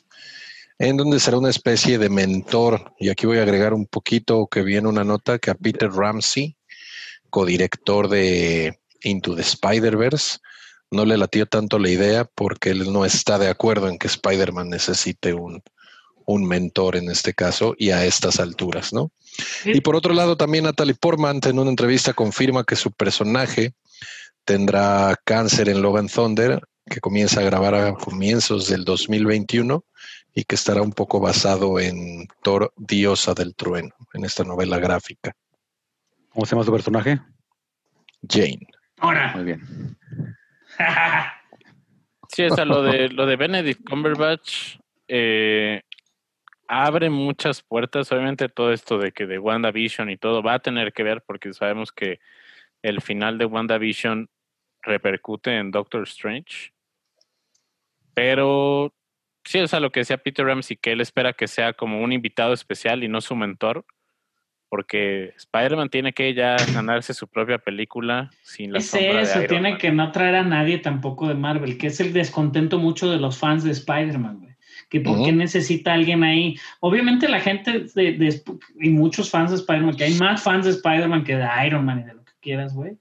en donde será una especie de mentor. Y aquí voy a agregar un poquito que viene una nota que a Peter Ramsey, codirector de Into the Spider-Verse, no le latió tanto la idea porque él no está de acuerdo en que Spider-Man necesite un, un mentor en este caso y a estas alturas, ¿no? Y por otro lado, también Natalie Portman en una entrevista confirma que su personaje tendrá cáncer en Logan Thunder, que comienza a grabar a comienzos del 2021 y que estará un poco basado en Thor, diosa del trueno, en esta novela gráfica. ¿Cómo se llama su personaje? Jane. Ahora. Muy bien. sí, o sea, lo de, lo de Benedict Cumberbatch eh, abre muchas puertas. Obviamente todo esto de que de WandaVision y todo va a tener que ver porque sabemos que el final de WandaVision repercute en Doctor Strange. Pero Sí, o sea, lo que decía Peter Ramsey, que él espera que sea como un invitado especial y no su mentor, porque Spider-Man tiene que ya ganarse su propia película sin la es eso, tiene que no traer a nadie tampoco de Marvel, que es el descontento mucho de los fans de Spider-Man, que por qué necesita alguien ahí. Obviamente la gente de, y muchos fans de Spider-Man, que hay más fans de Spider-Man que de Iron Man y de lo que quieras, güey.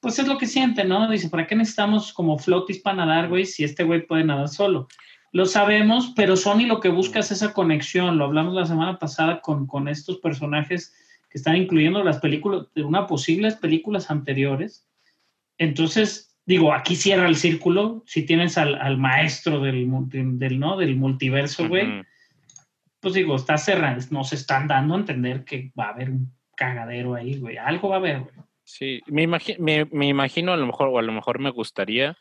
Pues es lo que siente, ¿no? Dice, ¿para qué necesitamos como flotis para nadar, güey, si este güey puede nadar solo? Lo sabemos, pero Sony lo que busca es esa conexión. Lo hablamos la semana pasada con, con estos personajes que están incluyendo las películas, de una posibles películas anteriores. Entonces, digo, aquí cierra el círculo. Si tienes al, maestro del, del, ¿no? del multiverso, güey, pues digo, está cerrado. Nos están dando a entender que va a haber un cagadero ahí, güey. Algo va a haber, güey. Sí, me, me, me imagino a lo mejor, o a lo mejor me gustaría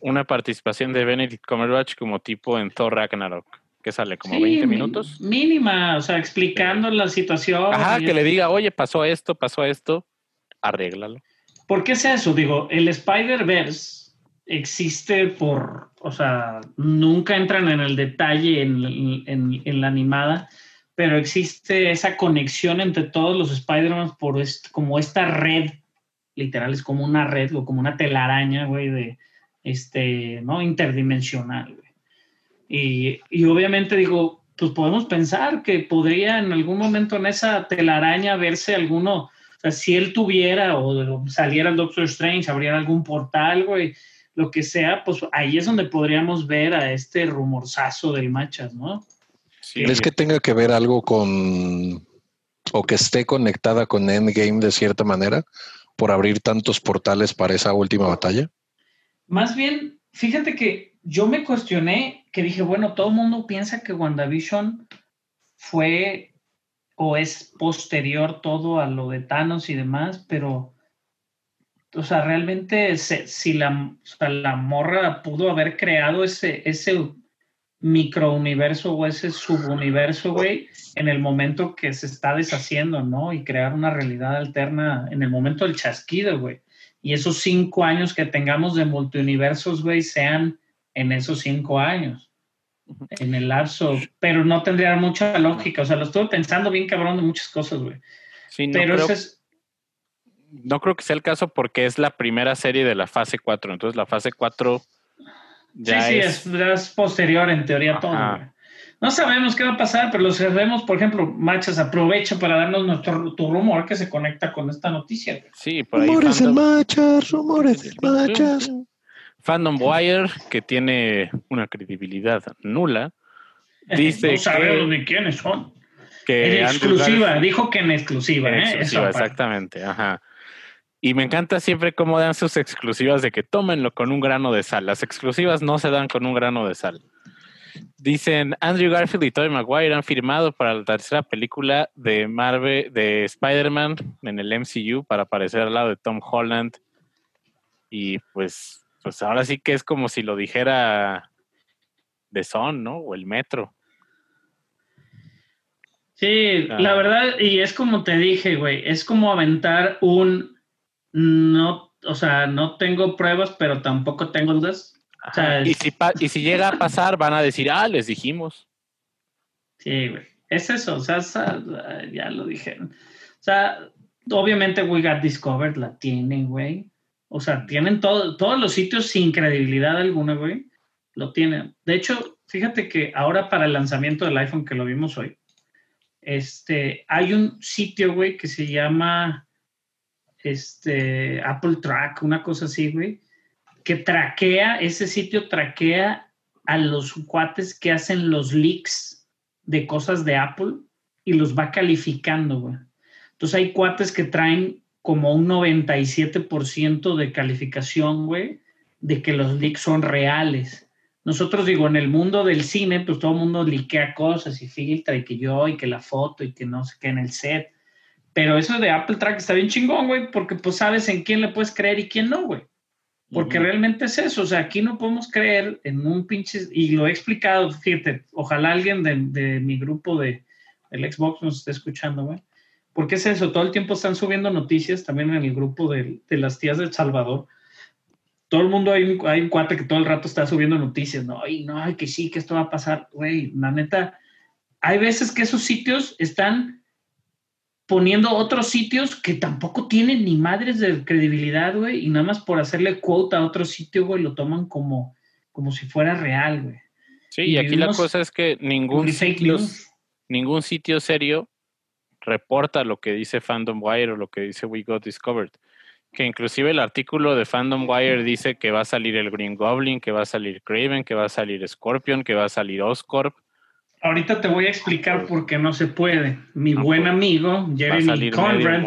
una participación de Benedict Cumberbatch como tipo en Thor Ragnarok, que sale como 20 minutos. Mínima, o sea, explicando la situación. Ajá, que le diga, oye, pasó esto, pasó esto, arréglalo. ¿Por qué es eso? Digo, el Spider-Verse existe por, o sea, nunca entran en el detalle en, en, la animada, pero existe esa conexión entre todos los Spider-Man por como esta red, literal, es como una red o como una telaraña, güey, de, este, ¿no? Interdimensional. Y, y, obviamente digo, pues podemos pensar que podría en algún momento en esa telaraña verse alguno, o sea, si él tuviera o saliera el Doctor Strange, abriera algún portal, güey, lo que sea, pues ahí es donde podríamos ver a este rumorzazo del Machas, ¿no? ¿Crees que tenga que ver algo con o que esté conectada con Endgame de cierta manera por abrir tantos portales para esa última batalla? Más bien, fíjate que yo me cuestioné que dije, bueno, todo el mundo piensa que WandaVision fue o es posterior todo a lo de Thanos y demás, pero, o sea, realmente si la, la morra pudo haber creado ese, ese microuniverso o ese subuniverso, güey, en el momento que se está deshaciendo, ¿no? Y crear una realidad alterna en el momento del chasquido, güey. Y esos cinco años que tengamos de multiuniversos, güey, sean en esos cinco años, en el lapso, pero no tendría mucha lógica. O sea, lo estuve pensando bien cabrón de muchas cosas, güey. Sí, no pero creo, es... no creo que sea el caso porque es la primera serie de la fase 4. Entonces, la fase 4 ya sí, es... sí, es, posterior en teoría todo, güey. No sabemos qué va a pasar, pero lo sabemos, por ejemplo, Machas, aprovecha para darnos nuestro tu rumor que se conecta con esta noticia. Sí, por ahí. Rumores en Machas, rumores en Machas. Fandom Wire, que tiene una credibilidad nula, dice no sabemos ni quiénes son. Que en exclusiva, dijo que en exclusiva, ¿eh? Exclusiva, exactamente, ajá. Y me encanta siempre cómo dan sus exclusivas de que tómenlo con un grano de sal. Las exclusivas no se dan con un grano de sal. Dicen Andrew Garfield y Tobey Maguire han firmado para la tercera película de Marvel de Spider-Man en el MCU para aparecer al lado de Tom Holland. Y pues pues ahora sí que es como si lo dijera de Son, ¿no? O el metro. Sí, ah. la verdad, y es como te dije, güey, es como aventar un no, o sea, no tengo pruebas, pero tampoco tengo dudas. y, si y si llega a pasar, van a decir, ah, les dijimos. Sí, güey. Es eso, o sea, ya lo dijeron. O sea, obviamente We Got Discovered la tienen, güey. O sea, tienen todo, todos los sitios sin credibilidad alguna, güey. Lo tienen. De hecho, fíjate que ahora para el lanzamiento del iPhone que lo vimos hoy, este, hay un sitio, güey, que se llama este, Apple Track, una cosa así, güey, que traquea, ese sitio traquea a los cuates que hacen los leaks de cosas de Apple y los va calificando, güey. Entonces hay cuates que traen como un 97% de calificación, güey, de que los leaks son reales. Nosotros, digo, en el mundo del cine, pues todo el mundo liquea cosas y filtra y que yo y que la foto y que no sé qué en el set. Pero eso de Apple Track está bien chingón, güey, porque pues sabes en quién le puedes creer y quién no, güey. Porque realmente es eso, o sea, aquí no podemos creer en un pinche, y lo he explicado, fíjate, ojalá alguien de, de mi grupo de el Xbox nos esté escuchando, güey porque es eso, todo el tiempo están subiendo noticias también en el grupo de, las tías de El Salvador. Todo el mundo hay un, hay un cuate que todo el rato está subiendo noticias, no, ay, no, ay, que sí, que esto va a pasar, güey, la neta, hay veces que esos sitios están poniendo otros sitios que tampoco tienen ni madres de credibilidad, güey, y nada más por hacerle quote a otro sitio, güey, lo toman como, como si fuera real, güey. Sí, y, aquí la cosa es que ningún sitio, ningún sitio serio reporta lo que dice Fandom Wire o lo que dice We Got Discovered. Que inclusive el artículo de Fandom Wire dice que va a salir el Green Goblin, que va a salir Craven, que va a salir Scorpion, que va a salir Oscorp. Ahorita te voy a explicar por qué no se puede. Mi buen amigo Jeremy Conrad.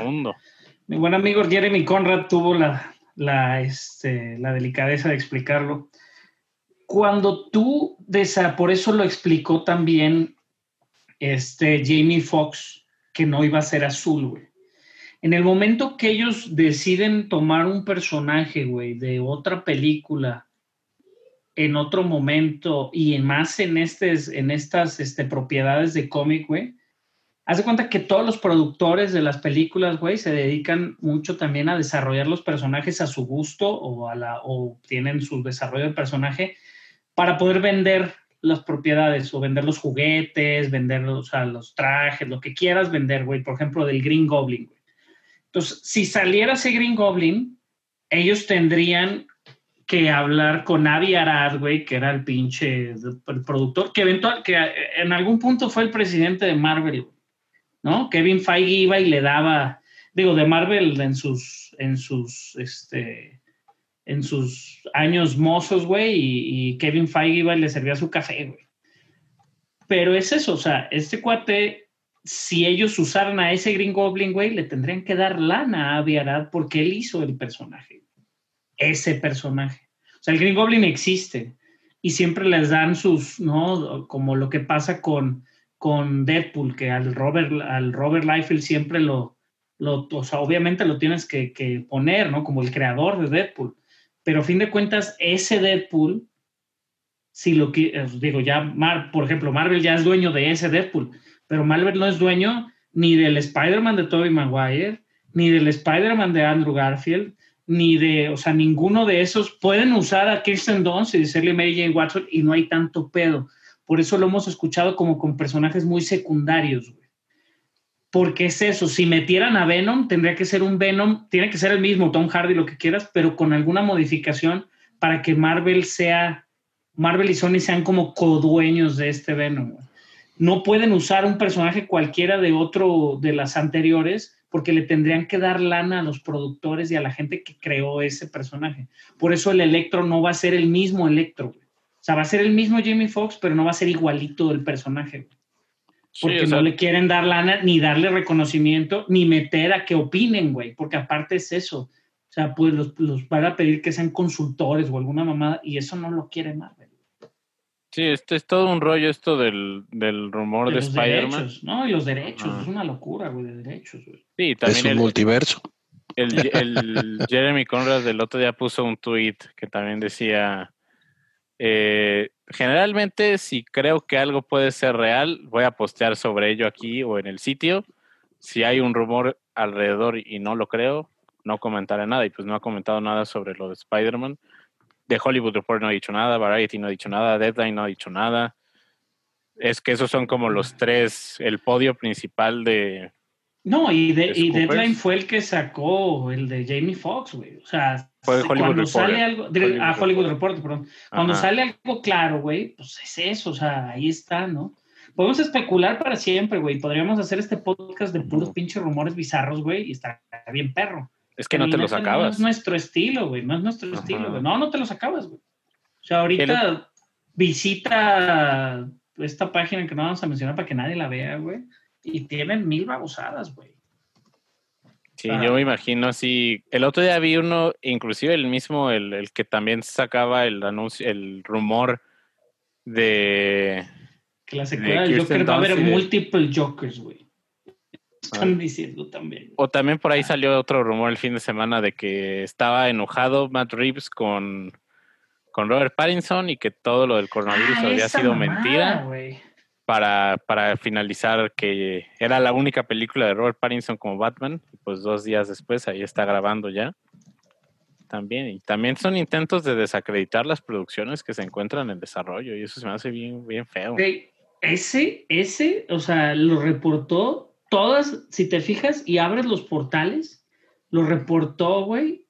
Mi buen amigo Jeremy Conrad tuvo la, la, este, la delicadeza de explicarlo. Cuando tú, por eso lo explicó también este, Jamie Foxx, que no iba a ser azul, güey. En el momento que ellos deciden tomar un personaje, güey, de otra película en otro momento y más en, en estas este, propiedades de cómic, güey, haz de cuenta que todos los productores de las películas, güey, se dedican mucho también a desarrollar los personajes a su gusto o, a o tienen su desarrollo de personaje para poder vender las propiedades o vender los juguetes, vender los, los trajes, lo que quieras vender, güey. Por ejemplo, del Green Goblin, güey. Entonces, si saliera ese Green Goblin, ellos tendrían que hablar con Avi Arad, güey, que era el pinche el productor, que eventual, que en algún punto fue el presidente de Marvel, ¿no? Kevin Feige iba y le daba, digo, de Marvel en sus, en sus, este, en sus años mozos, güey, y, Kevin Feige iba y le servía su café, güey. Pero es eso, o sea, este cuate, si ellos usaran a ese Green Goblin, güey, le tendrían que dar lana a Avi porque él hizo el personaje. Ese personaje. O sea, el Green Goblin existe. y siempre les dan sus, ¿no? Como lo que pasa con, con Deadpool, que al Robert, al Robert Liefeld siempre lo, lo, o sea, obviamente lo tienes que, que, poner, ¿no? Como el creador de Deadpool. Pero a fin de cuentas, ese Deadpool, si lo que, eh, digo, ya, Mar, por ejemplo, Marvel ya es dueño de ese Deadpool, pero Marvel no es dueño ni del Spider-Man de Tobey Maguire, ni del Spider-Man de Andrew Garfield, ni de, o sea, ninguno de esos pueden usar a Kirsten Dunst y decirle Mary Jane Watson y no hay tanto pedo. Por eso lo hemos escuchado como con personajes muy secundarios. Porque es eso, si metieran a Venom, tendría que ser un Venom, tiene que ser el mismo, Tom Hardy, lo que quieras, pero con alguna modificación para que Marvel sea, Marvel y Sony sean como codueños de este Venom. No pueden usar un personaje cualquiera de otro de las anteriores porque le tendrían que dar lana a los productores y a la gente que creó ese personaje. Por eso el Electro no va a ser el mismo Electro. O sea, va a ser el mismo Jamie Foxx, pero no va a ser igualito del personaje. Porque no le quieren dar lana, ni darle reconocimiento, ni meter a que opinen, güey. Porque aparte es eso. O sea, pues los, los van a pedir que sean consultores o alguna mamada, y eso no lo quiere Marvel. Sí, este es todo un rollo esto del, del rumor de, Spider-Man. No, y los derechos, es una locura, güey, de derechos, güey. Sí, también es un el, multiverso. El, el Jeremy Conrad del otro día puso un tweet que también decía, eh, generalmente si creo que algo puede ser real, voy a postear sobre ello aquí o en el sitio. Si hay un rumor alrededor y no lo creo, no comentaré nada. Y pues no ha comentado nada sobre lo de Spider-Man de Hollywood Report no ha dicho nada, Variety no ha dicho nada, Deadline no ha dicho nada. Es que esos son como los tres, el podio principal de. No, y, de, y Deadline fue el que sacó el de Jamie Foxx, güey. O sea, cuando sale algo. De, ah, Hollywood Report, perdón. Cuando sale algo claro, güey, pues es eso, o sea, ahí está, ¿no? Podemos especular para siempre, güey. Podríamos hacer este podcast de puros pinches rumores bizarros, güey, y está bien perro. Es que no te los acabas. No es nuestro estilo, güey. No es nuestro estilo, güey. No, no te los acabas, güey. O sea, ahorita visita esta página que no vamos a mencionar para que nadie la vea, güey. Y tienen mil babosadas, güey. Sí, yo me imagino así. El otro día vi uno, inclusive el mismo, el, el que también sacaba el anuncio, el rumor de. Que la secuela del Joker va a haber múltiples Jokers, güey están diciendo también. O también por ahí salió otro rumor el fin de semana de que estaba enojado Matt Reeves con, con Robert Pattinson y que todo lo del coronavirus ah, había sido mentira. Para, para finalizar que era la única película de Robert Pattinson como Batman, pues dos días después ahí está grabando ya. También, y también son intentos de desacreditar las producciones que se encuentran en desarrollo, y eso se me hace bien, bien feo. ese, ese, o sea, lo reportó todas, si te fijas y abres los portales, lo reportó, güey,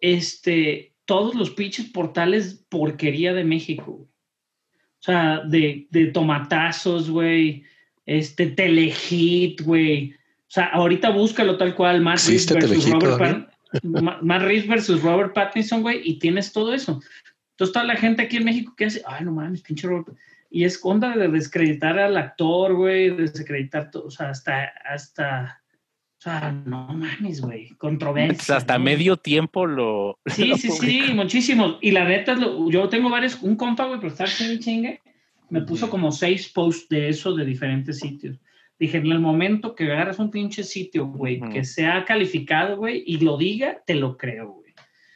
este, todos los pinches portales porquería de México. O sea, de, de tomatazos, güey, este, telehit, güey. O sea, ahorita búscalo tal cual, Matt Reeves versus Robert Matt Reeves versus Robert Pattinson, güey, y tienes todo eso. Entonces, toda la gente aquí en México que hace, ay, no mames, pinche Robert y es onda de descreditar al actor, güey, desacreditar todo, o sea, hasta, hasta, o sea, no mames, güey, controversia. Pues hasta medio tiempo lo. Sí, sí, sí, muchísimo. Y la neta, yo tengo varios, un compa, güey, pero estar chingue chingue, me puso como seis posts de eso de diferentes sitios. Dije, en el momento que agarras un pinche sitio, güey, que sea calificado, güey, y lo diga, te lo creo, güey.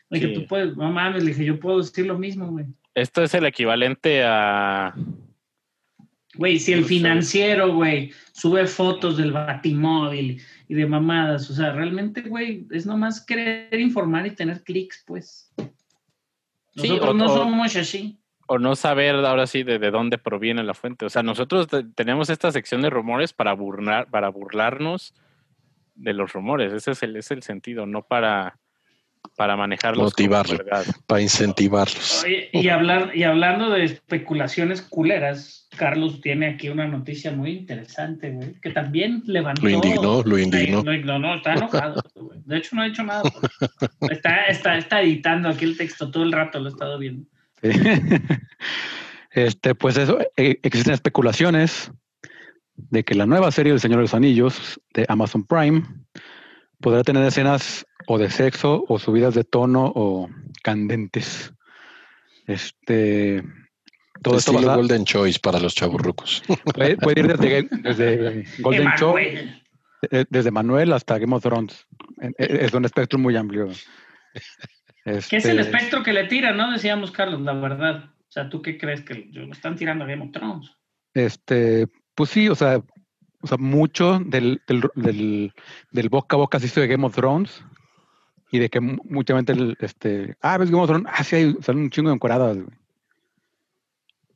Dije, tú puedes, no mames, le dije, yo puedo decir lo mismo, güey. Esto es el equivalente a Güey, si el financiero, güey, sube fotos del batimóvil y de mamadas, o sea, realmente, güey, es nomás querer informar y tener clics, pues. Nosotros no somos así. O no saber ahora sí de, de, dónde proviene la fuente. O sea, nosotros tenemos esta sección de rumores para burlar, para burlarnos de los rumores. Ese es el, es el sentido, no para para manejarlos. Motivarlos, para incentivarlos. y, hablar, y hablando de especulaciones culeras, Carlos tiene aquí una noticia muy interesante, güey, que también levantó... Lo indignó, lo indignó. No, no, está enojado, güey. De hecho, no ha hecho nada. Está, está, está editando aquí el texto todo el rato, lo he estado viendo. Este, pues eso, eh, existen especulaciones de que la nueva serie del Señor de los Anillos de Amazon Prime podrá tener escenas o de sexo o subidas de tono o candentes. Este, Todo esto Estilo Golden Choice para los chaburrucos. Puede, puede ir desde, desde Golden Choice, desde Manuel hasta Game of Thrones. Es un espectro muy amplio. Es Que es el este, espectro que le tira, ¿no? Decíamos, Carlos, la verdad. O sea, ¿tú qué crees que lo están tirando a Game of Thrones? Este, pues sí, o sea, o sea mucho del, del, del, boca a boca se hizo de Game of Thrones y de que mucha gente, este, ah, ves Game of Thrones, ah, sí, hay, salen un chingo de encoradas,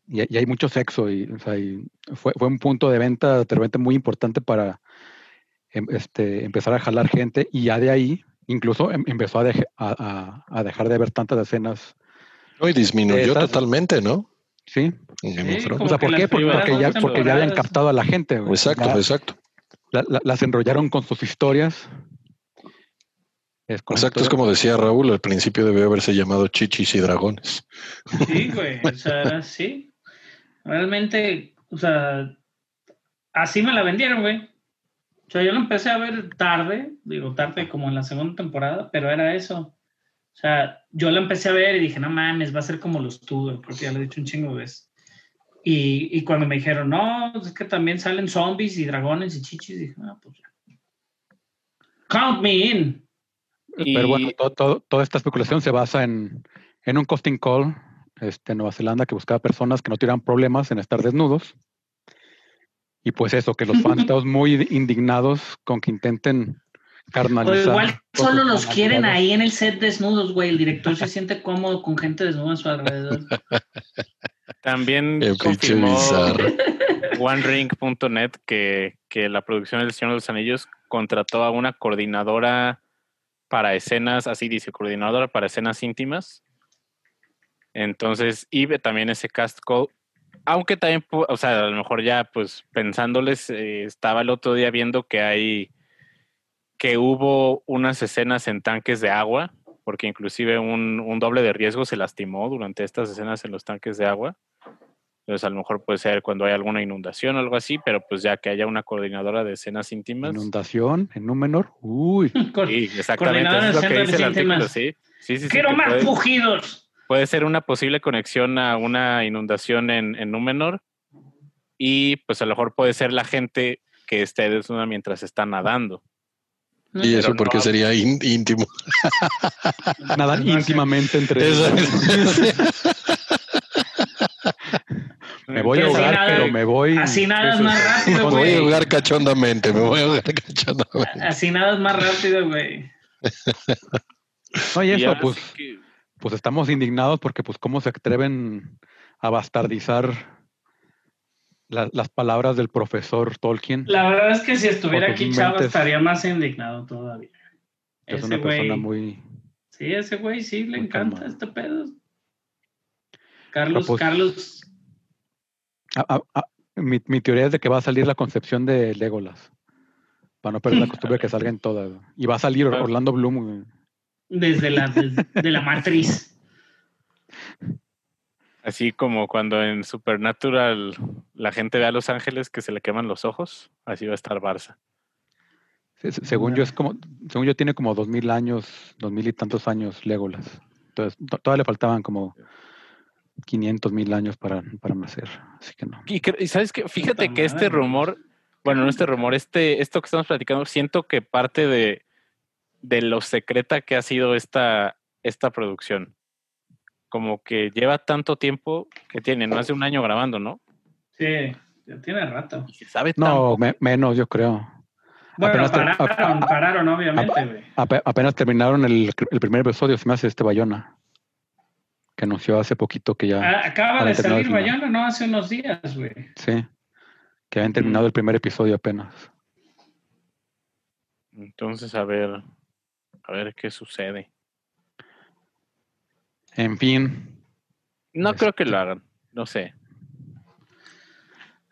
Y, y, hay mucho sexo y, o sea, fue, fue, un punto de venta, de repente muy importante para em, este, empezar a jalar gente y ya de ahí incluso em, empezó a, a, a, dejar de ver tantas escenas. No, y disminuyó totalmente, ¿no? Sí. o sea, ¿por qué? Porque, ya, porque ya habían captado a la gente. Exacto, exacto. las enrollaron con sus historias. exacto, es como decía Raúl, al principio debió haberse llamado Chichis y Dragones. Sí, güey, o sea, sí. Realmente, o sea, así me la vendieron, güey. O sea, yo lo empecé a ver tarde, digo tarde como en la segunda temporada, pero era eso. O sea, yo lo empecé a ver y dije, no mames, va a ser como los Tudor, porque ya lo he dicho un chingo de veces. Y, y, cuando me dijeron, no, es que también salen zombies y dragones y chichis, dije, no, pues ya. Count me in. Pero bueno, toda esta especulación se basa en, en un costing call este, en Nueva Zelanda que buscaba personas que no tuvieran problemas en estar desnudos y pues eso, que los fans estamos muy indignados con que intenten carnalizar. Pero igual solo los quieren ahí en el set desnudos, güey. El director se siente cómodo con gente desnuda a su alrededor. También confirmó OneRing.net que, que la producción del Señor de los Anillos contrató a una coordinadora para escenas, así dice, coordinadora para escenas íntimas. Entonces, y también ese cast call aunque también, o sea, a lo mejor ya, pues pensándoles, eh, estaba el otro día viendo que hay, que hubo unas escenas en tanques de agua, porque inclusive un, un, doble de riesgo se lastimó durante estas escenas en los tanques de agua. Entonces, a lo mejor puede ser cuando hay alguna inundación o algo así, pero pues ya que haya una coordinadora de escenas íntimas. ¿Inundación en Númenor? Uy. sí, exactamente. Eso es lo que dice el artículo, sí. Sí, sí, Quiero más fugidos puede ser una posible conexión a una inundación en, en Númenor y pues a lo mejor puede ser la gente que esté desnuda mientras está nadando. Y eso porque sería íntimo. Nadan íntimamente entre ellos. me voy a ahogar, pero me voy. Así nada es más rápido, güey. Me voy a ahogar cachondamente, me voy a ahogar cachondamente. Así nada es más rápido, güey. Oye, eso, pues pues estamos indignados porque pues cómo se atreven a bastardizar las palabras del profesor Tolkien. La verdad es que si estuviera aquí Chava estaría más indignado todavía. Es una persona muy... Sí, ese güey sí le encanta este pedo. Carlos, pues, Carlos... mi, mi, teoría es de que va a salir la concepción de Legolas. Para no perder la costumbre de que salgan todas. Y va a salir Orlando Bloom desde la, de la matriz. Así como cuando en Supernatural la gente ve a Los Ángeles que se le queman los ojos, así va a estar Barça. según yo es como, según yo tiene como dos mil años, dos mil y tantos años Legolas. Entonces todavía le faltaban como 500 mil años para, para nacer. Así que no. Y, sabes que, fíjate que este rumor, bueno, no este rumor, este, esto que estamos platicando, siento que parte de, de lo secreta que ha sido esta, esta producción. Como que lleva tanto tiempo que tiene más de un año grabando, ¿no? Sí, ya tiene rato. sabe no, menos, yo creo. Bueno, apenas pararon, pararon, obviamente, apenas terminaron el, primer episodio, se me hace este Bayona. Que anunció hace poquito que ya. Ah, acaba de salir Bayona, ¿no? Hace unos días, güey. Sí. Que habían terminado el primer episodio apenas. Entonces, a ver, a ver qué sucede. En fin. No creo que lo hagan, no sé.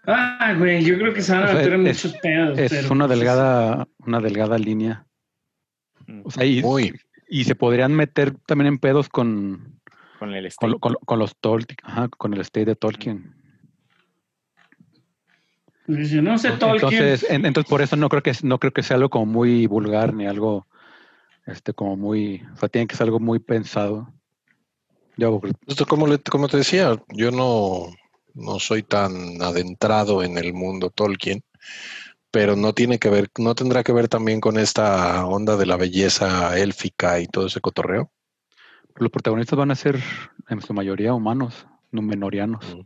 Ah, güey, yo creo que se van a meter muchos pedos. Es una delgada, una delgada línea. Mm. O sea, y, y, se podrían meter también en pedos con, con el con, los Tolkien, ajá, con el state de Tolkien. Pues no sé Tolkien. Entonces, entonces por eso no creo que no creo que sea algo como muy vulgar ni algo este, como muy, o sea, tiene que ser algo muy pensado. Como, como te decía, yo no, no soy tan adentrado en el mundo Tolkien, pero no tiene que ver, no tendrá que ver también con esta onda de la belleza élfica y todo ese cotorreo. Los protagonistas van a ser en su mayoría humanos, numenorianos, mm.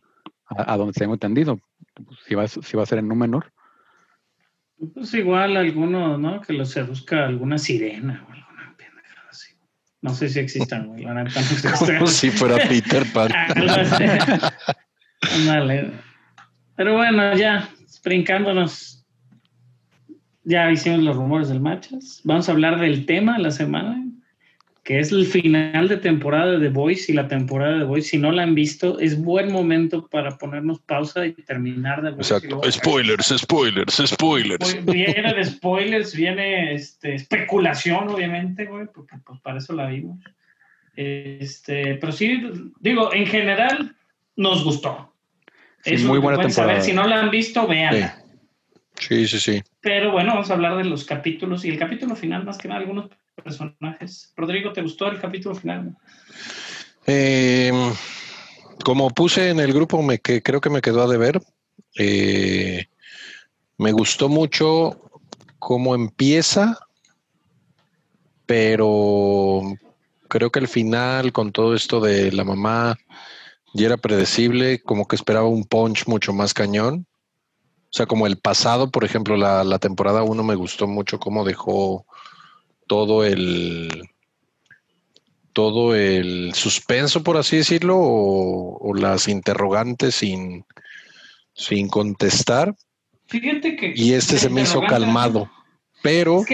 a, donde tengo entendido. Si va, si va a ser en Númenor. Pues igual alguno, ¿no? Que lo seduzca alguna sirena o así. No sé si existan, güey. La neta Como si fuera Peter Pan. Pero bueno, ya, brincándonos ya hicimos los rumores del matches. Vamos a hablar del tema de la semana, que es el final de temporada de The Voice y la temporada de The Voice. Si no la han visto, es buen momento para ponernos pausa y terminar de Exacto. Spoilers, spoilers, spoilers. Viene de spoilers, viene este, especulación, obviamente, güey, porque pues para eso la vimos. Este, pero sí, digo, en general nos gustó. es muy buena temporada. Si no la han visto, véanla. Sí, sí, sí. Pero bueno, vamos a hablar de los capítulos y el capítulo final, más que nada, algunos personajes. Rodrigo, ¿te gustó el capítulo final? Eh, como puse en el grupo, me, que creo que me quedó a deber. Eh, me gustó mucho cómo empieza, pero creo que el final, con todo esto de la mamá, ya era predecible, como que esperaba un punch mucho más cañón. O sea, como el pasado, por ejemplo, la, la temporada 1 me gustó mucho cómo dejó todo el todo el suspenso, por así decirlo, o, las interrogantes sin, sin contestar. Fíjate que. Y este se me hizo calmado. Pero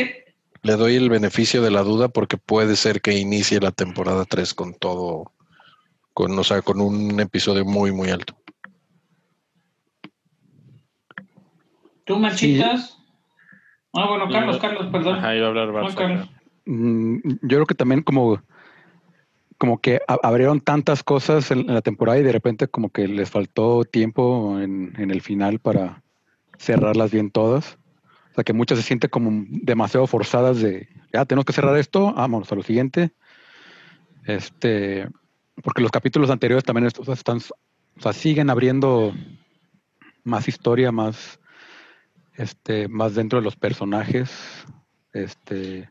le doy el beneficio de la duda porque puede ser que inicie la temporada 3 con todo, con, o sea, con un episodio muy, muy alto. ¿Tú, Machitas? Ah, bueno, Carlos, Carlos, perdón. Ajá, iba a hablar mm, Yo creo que también como, como que abrieron tantas cosas en, la temporada y de repente como que les faltó tiempo en, el final para cerrarlas bien todas. O sea, que muchas se sienten como demasiado forzadas de, ya, tenemos que cerrar esto, vámonos a lo siguiente. Este, porque los capítulos anteriores también están, o sea, siguen abriendo más historia, más, este, más dentro de los personajes. Este.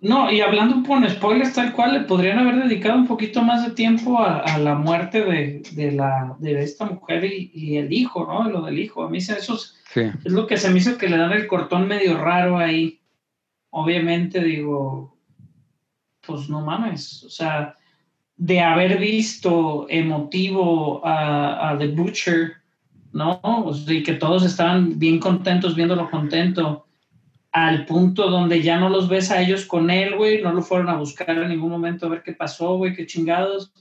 No, y hablando con spoilers tal cual, le podrían haber dedicado un poquito más de tiempo a, la muerte de, la, de esta mujer y, el hijo, ¿no? Lo del hijo. A mí eso es, es lo que se me hizo que le dan el cortón medio raro ahí. Obviamente digo, pues no mames, o sea, de haber visto emotivo a, a The Butcher ¿no? y que todos estaban bien contentos viéndolo contento, al punto donde ya no los ves a ellos con él, güey, no lo fueron a buscar en ningún momento a ver qué pasó, güey, qué chingados,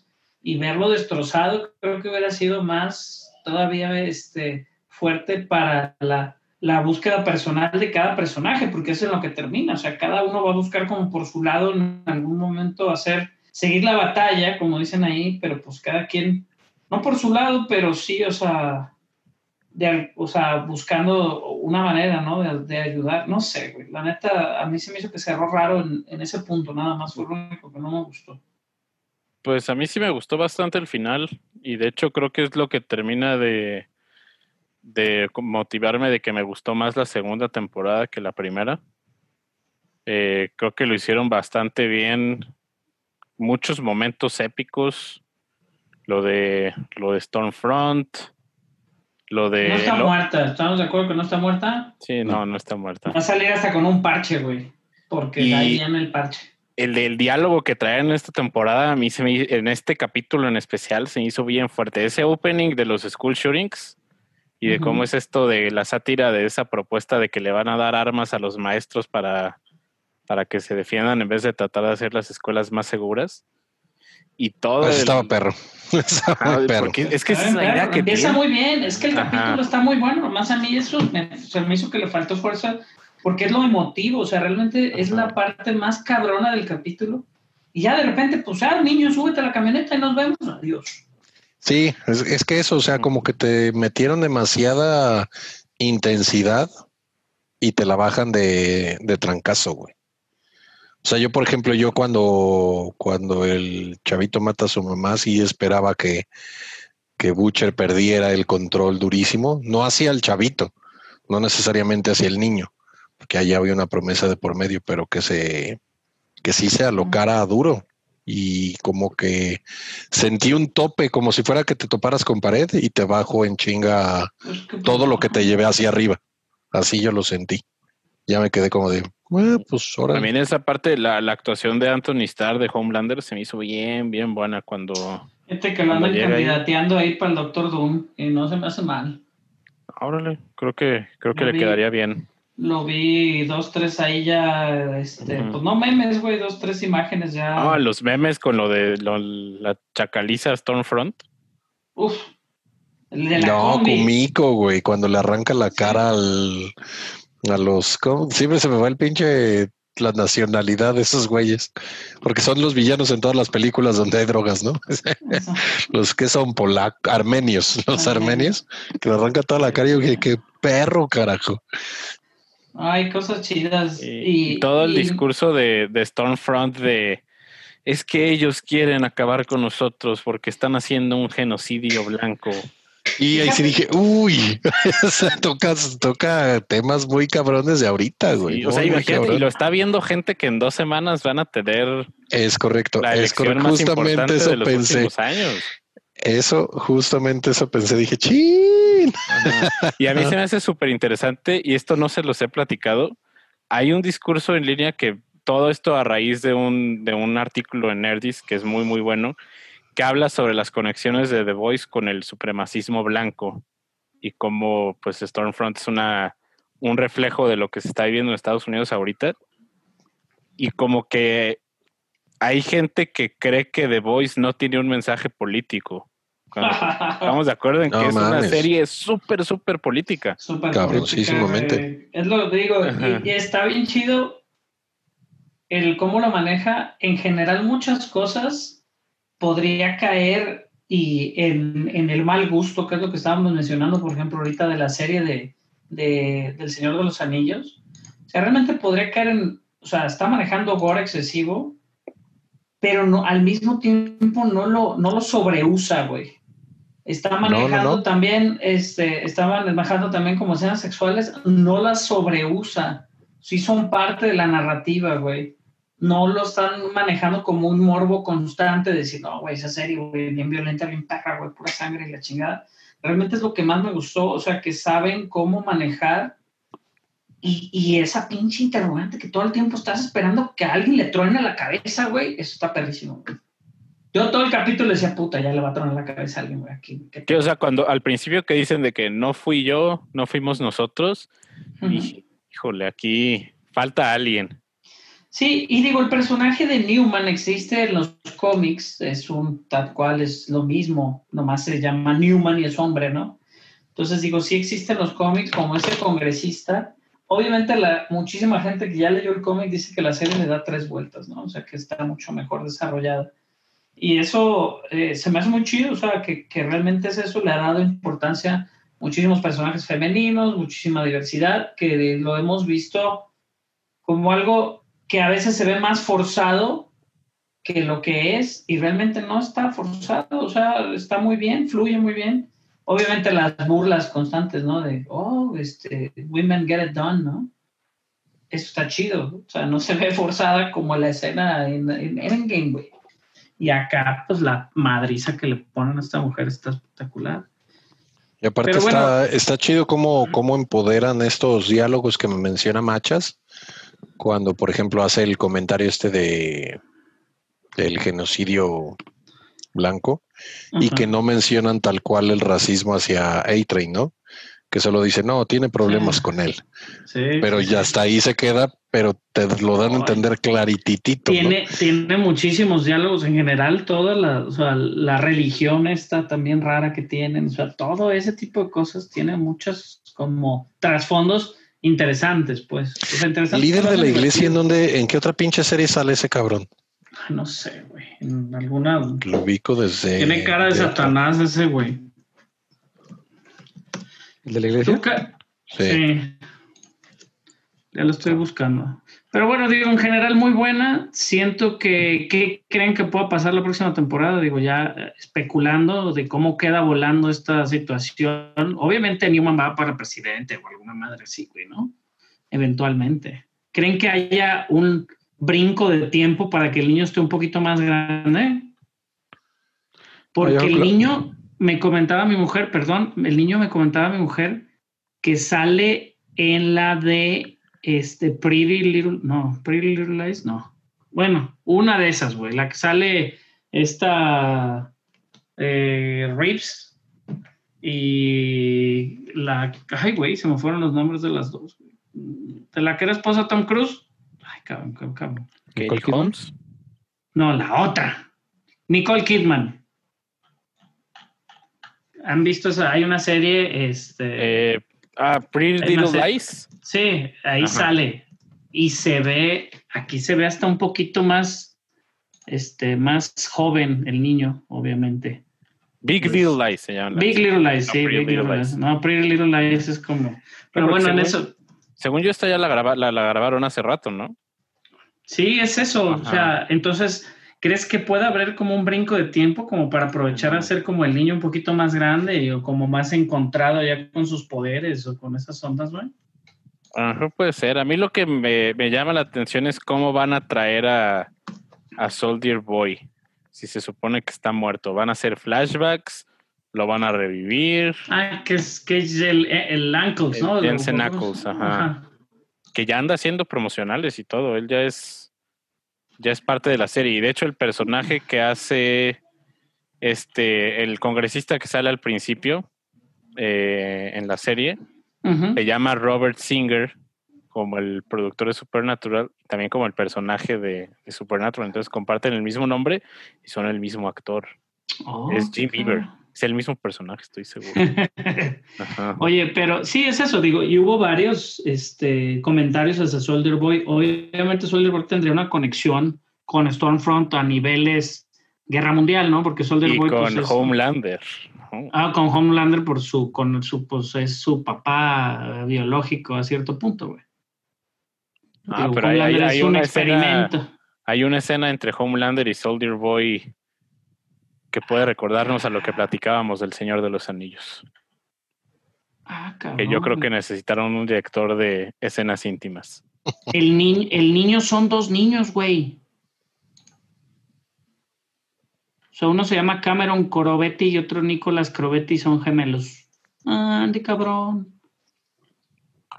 y verlo destrozado, creo que hubiera sido más todavía este, fuerte para la, la búsqueda personal de cada personaje, porque es en lo que termina, o sea, cada uno va a buscar como por su lado en algún momento hacer, seguir la batalla, como dicen ahí, pero pues cada quien, no por su lado, pero sí, o sea, o sea, buscando una manera, ¿no? De, ayudar. No sé, güey. La neta, a mí se me hizo que cerró raro en, ese punto, nada más. Fue lo único que no me gustó. Pues a mí sí me gustó bastante el final y de hecho creo que es lo que termina de, de motivarme de que me gustó más la segunda temporada que la primera. Eh, creo que lo hicieron bastante bien. Muchos momentos épicos. Lo de, lo de Stormfront lo de. No está muerta, ¿estamos de acuerdo que no está muerta? Sí, no, no está muerta. Va a salir hasta con un parche, güey. Porque ahí en el parche. El, el diálogo que traen en esta temporada, a mí se me, en este capítulo en especial, se hizo bien fuerte. Ese opening de los school shootings y de cómo es esto de la sátira de esa propuesta de que le van a dar armas a los maestros para, para que se defiendan en vez de tratar de hacer las escuelas más seguras y todo. Pues estaba perro. estaba perro. Es que esa es la idea que Empieza muy bien, es que el capítulo está muy bueno. Más a mí eso me, se me hizo que le faltó fuerza porque es lo emotivo, o sea, realmente es la parte más cabrona del capítulo. Y ya de repente, pues, ah, niño, súbete a la camioneta y nos vemos. Adiós. Sí, es, es que eso, o sea, como que te metieron demasiada intensidad y te la bajan de, de trancazo, güey. O sea, yo, por ejemplo, yo cuando, cuando el chavito mata a su mamá, sí esperaba que, que Butcher perdiera el control durísimo, no hacia el chavito, no necesariamente hacia el niño, porque allá había una promesa de por medio, pero que se, que sí se alocara duro y como que sentí un tope, como si fuera que te toparas con pared y te bajo en chinga pues todo lo que te llevé hacia arriba. Así yo lo sentí. Ya me quedé como de, pues ahora. También esa parte, la, la actuación de Anthony Starr de Homelander se me hizo bien, bien buena cuando. Este que lo andan candidateando ahí. para el Doctor Doom y no se me hace mal. Órale, creo que, creo que le quedaría bien. Lo vi dos, tres ahí ya, este, pues no memes, güey, dos, tres imágenes ya. Ah, los memes con lo de la chacaliza Stormfront. Uf. no, Kumiko, güey, cuando le arranca la cara al, a los. Siempre se me va el pinche la nacionalidad de esos güeyes, porque son los villanos en todas las películas donde hay drogas, ¿no? los que son polacos, armenios, los armenios, que le arranca toda la cara y yo dije, qué perro, carajo. Hay cosas chidas. Y, todo el discurso de, de Stormfront de es que ellos quieren acabar con nosotros porque están haciendo un genocidio blanco. Y ahí sí dije, uy, toca, toca temas muy cabrones de ahorita, güey. o sea, imagínate, y lo está viendo gente que en dos semanas van a tener. Es correcto, es correcto. Justamente eso pensé. Años. Eso, justamente eso pensé, dije, ¡chin! Y a mí se me hace súper interesante, y esto no se los he platicado. Hay un discurso en línea que todo esto a raíz de un, de un artículo en Nerdist que es muy, muy bueno, que habla sobre las conexiones de The Voice con el supremacismo blanco y cómo pues Stormfront es una, un reflejo de lo que se está viviendo en Estados Unidos ahorita. Y como que hay gente que cree que The Voice no tiene un mensaje político. estamos de acuerdo en que es una serie súper, súper política. Súper eh, es lo que digo, y, está bien chido el cómo lo maneja. En general, muchas cosas podría caer y en, el mal gusto, que es lo que estábamos mencionando, por ejemplo, ahorita de la serie de, de del Señor de los Anillos. O sea, realmente podría caer en, o sea, está manejando gore excesivo, pero no, al mismo tiempo no lo, no lo sobreusa, güey. Está manejando también, este, está manejando también como escenas sexuales, no las sobreusa. Sí son parte de la narrativa, güey. No lo están manejando como un morbo constante de decir, no, güey, esa serie, güey, bien violenta, bien perra, güey, pura sangre y la chingada. Realmente es lo que más me gustó, o sea, que saben cómo manejar y, esa pinche interrogante que todo el tiempo estás esperando que alguien le truene la cabeza, güey, eso está perrísimo, Yo todo el capítulo decía, puta, ya le va a tronar la cabeza a alguien, güey, aquí. o sea, cuando al principio que dicen de que no fui yo, no fuimos nosotros, híjole, aquí falta alguien. Sí, y digo, el personaje de Newman existe en los cómics, es un tal cual, es lo mismo, nomás se llama Newman y es hombre, ¿no? Entonces digo, sí existe en los cómics como ese congresista, obviamente la, muchísima gente que ya leyó el cómic dice que la serie le da tres vueltas, ¿no? O sea, que está mucho mejor desarrollada. Y eso eh, se me hace muy chido, o sea, que, que, realmente es eso, le ha dado importancia muchísimos personajes femeninos, muchísima diversidad, que lo hemos visto como algo que a veces se ve más forzado que lo que es y realmente no está forzado, o sea, está muy bien, fluye muy bien obviamente las burlas constantes, ¿no? De, oh, este, women get it done, ¿no? Eso está chido, o sea, no se ve forzada como la escena en, en Endgame, güey. Y acá, pues la madriza que le ponen a esta mujer está espectacular. Y aparte está, está chido cómo, cómo empoderan estos diálogos que me menciona Machas, cuando, por ejemplo, hace el comentario este de del genocidio blanco y que no mencionan tal cual el racismo hacia A-Train, ¿no? Que solo dice, no, tiene problemas con él. pero ya hasta ahí se queda, pero te lo dan a entender clarititito. Tiene, tiene muchísimos diálogos en general, toda la, o sea, la religión está también rara que tienen, o sea, todo ese tipo de cosas tiene muchos como trasfondos interesantes, pues. Líder de la iglesia, ¿en dónde, en qué otra pinche serie sale ese cabrón? No sé, güey. En alguna. Lo ubico desde. Tiene cara de, Satanás ese, güey. ¿El de la iglesia? Sí. Ya lo estoy buscando. Pero bueno, digo, en general muy buena. Siento que, ¿qué creen que pueda pasar la próxima temporada? Digo, ya especulando de cómo queda volando esta situación. Obviamente Newman va para presidente o alguna madre así, güey, ¿no? Eventualmente. ¿Creen que haya un brinco de tiempo para que el niño esté un poquito más grande? Porque el niño, me comentaba mi mujer, perdón, el niño me comentaba mi mujer que sale en la de este Pretty Little, no, Pretty Little Lies, no. Bueno, una de esas, güey, la que sale esta eh, Reeves y la, ay, güey, se me fueron los nombres de las dos. ¿De la que era esposa Tom Cruise? Ay, cabrón, cabrón, cabrón. Nicole Holmes. No, la otra. Nicole Kidman. ¿Han visto esa? Hay una serie, este... Eh, ah, Pretty Little Lies. Sí, ahí sale. Y se ve, aquí se ve hasta un poquito más, este, más joven el niño, obviamente. Big pues, Little Lies se llama. Big Little Lies, sí, Big Little Lies. No, Pretty Little Lies es como. Pero, bueno, en eso. Según yo, esta ya la, la, grabaron hace rato, ¿no? Sí, es eso. O sea, entonces, ¿crees que puede haber como un brinco de tiempo como para aprovechar a ser como el niño un poquito más grande o como más encontrado ya con sus poderes o con esas ondas, güey? Ajá, puede ser. A mí lo que me, llama la atención es cómo van a traer a, a Soldier Boy. Si se supone que está muerto. ¿Van a hacer flashbacks? ¿Lo van a revivir? Ah, que es, que es el, el ¿no? Jensen Ackles, ajá. Que ya anda haciendo promocionales y todo. Él ya es. Ya es parte de la serie. Y de hecho, el personaje que hace este. El congresista que sale al principio. Eh, en la serie se llama Robert Singer como el productor de Supernatural, también como el personaje de, Supernatural. Entonces comparten el mismo nombre y son el mismo actor. Oh, es Jim Beaver. Es el mismo personaje, estoy seguro. Oye, pero sí es eso, digo, y hubo varios este, comentarios hacia Soldier Boy. Obviamente Soldier Boy tendría una conexión con Stormfront a niveles guerra mundial, ¿no? Porque Soldier Boy pues, con Ah, con Homelander por su, con su, pues es su papá biológico a cierto punto, güey. Ah, pero hay, un una experimento. Escena, hay una escena entre Homelander y Soldier Boy que puede recordarnos a lo que platicábamos del Señor de los Anillos. Ah, cabrón. Que yo creo que necesitaron un director de escenas íntimas. El, el niño son dos niños, güey. Sea, uno se llama Cameron Corobetti y otro Nicolás Crobetti, son gemelos. Ah, Andy, cabrón.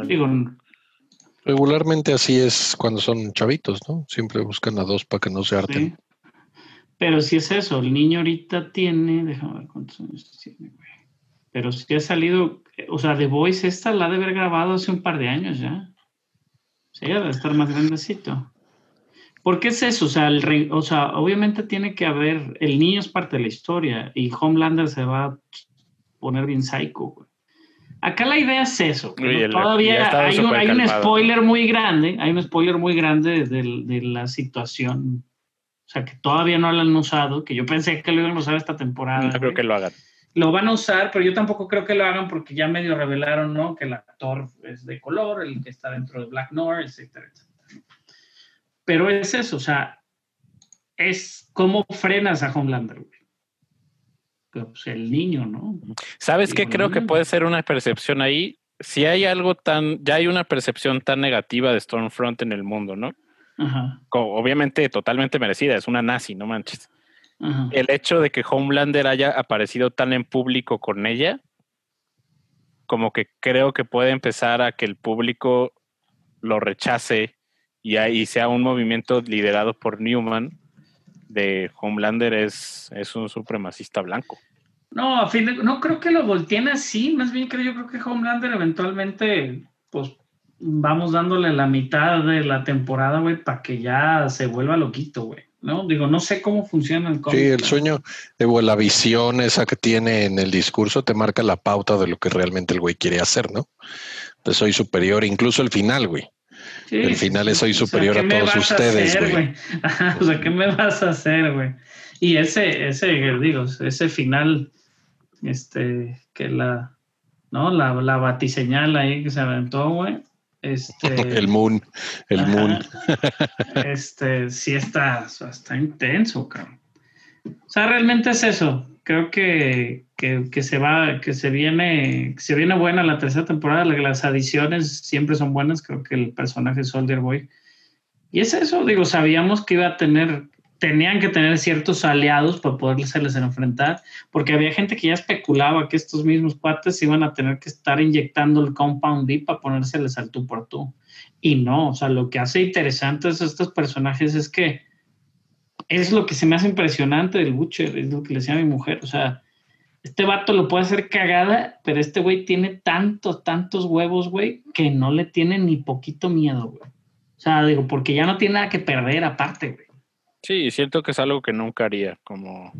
Digo, Regularmente así es cuando son chavitos, ¿no? Siempre buscan a dos para que no se harten. Pero si es eso, el niño ahorita tiene, déjame ver cuántos años tiene, güey. Pero si ha salido, o sea, The Voice esta la ha de haber grabado hace un par de años ya. Sí, debe estar más grandecito. ¿Por qué es eso? O sea, el, o sea, obviamente tiene que haber, el niño es parte de la historia y Homelander se va a poner bien psycho. Acá la idea es eso. Todavía hay un, spoiler muy grande, hay un spoiler muy grande de, la situación. O sea, que todavía no lo han usado, que yo pensé que lo iban a usar esta temporada. No creo que lo hagan. Lo van a usar, pero yo tampoco creo que lo hagan porque ya medio revelaron, ¿no? Que el actor es de color, el que está dentro de Black North, etcétera, etcétera. Pero es eso, o sea, es cómo frenas a Homelander, Pues el niño, ¿no? ¿Sabes qué? Creo que puede ser una percepción ahí. Si hay algo tan, ya hay una percepción tan negativa de Stormfront en el mundo, ¿no? Ajá. obviamente totalmente merecida, es una nazi, no manches. El hecho de que Homelander haya aparecido tan en público con ella, como que creo que puede empezar a que el público lo rechace y ahí sea un movimiento liderado por Newman de Homelander es, es un supremacista blanco. No, a fin de, no creo que lo volteen así, más bien creo yo creo que Homelander eventualmente, pues vamos dándole la mitad de la temporada, güey, para que ya se vuelva loquito, güey. ¿no? Digo, no sé cómo funciona el cómic. Sí, el sueño, de la visión esa que tiene en el discurso te marca la pauta de lo que realmente el güey quiere hacer, ¿no? Pues soy superior, incluso el final, güey el final es soy superior a todos ustedes, güey. O sea, ¿qué me vas a hacer, güey? Y ese, ese, digo, ese final, este, que la, ¿no? La, la batiseñal ahí que se aventó, güey. Este, el Moon, el Moon. este, sí está, está intenso, cabrón. O sea, realmente es eso. Creo que, que, se va, que se viene, se viene buena la tercera temporada. Las adiciones siempre son buenas. Creo que el personaje Soldier Boy. Y es eso, digo, sabíamos que iba a tener tenían que tener ciertos aliados para poderles enfrentar, porque había gente que ya especulaba que estos mismos cuates iban a tener que estar inyectando el Compound D para ponérseles al tú por tú. Y no, o sea, lo que hace interesantes estos personajes es que es lo que se me hace impresionante del Butcher, es lo que le decía a mi mujer, o sea, este vato lo puede hacer cagada, pero este güey tiene tantos, tantos huevos, güey, que no le tiene ni poquito miedo, güey. O sea, digo, porque ya no tiene nada que perder aparte, güey. Sí, siento que es algo que nunca haría, como,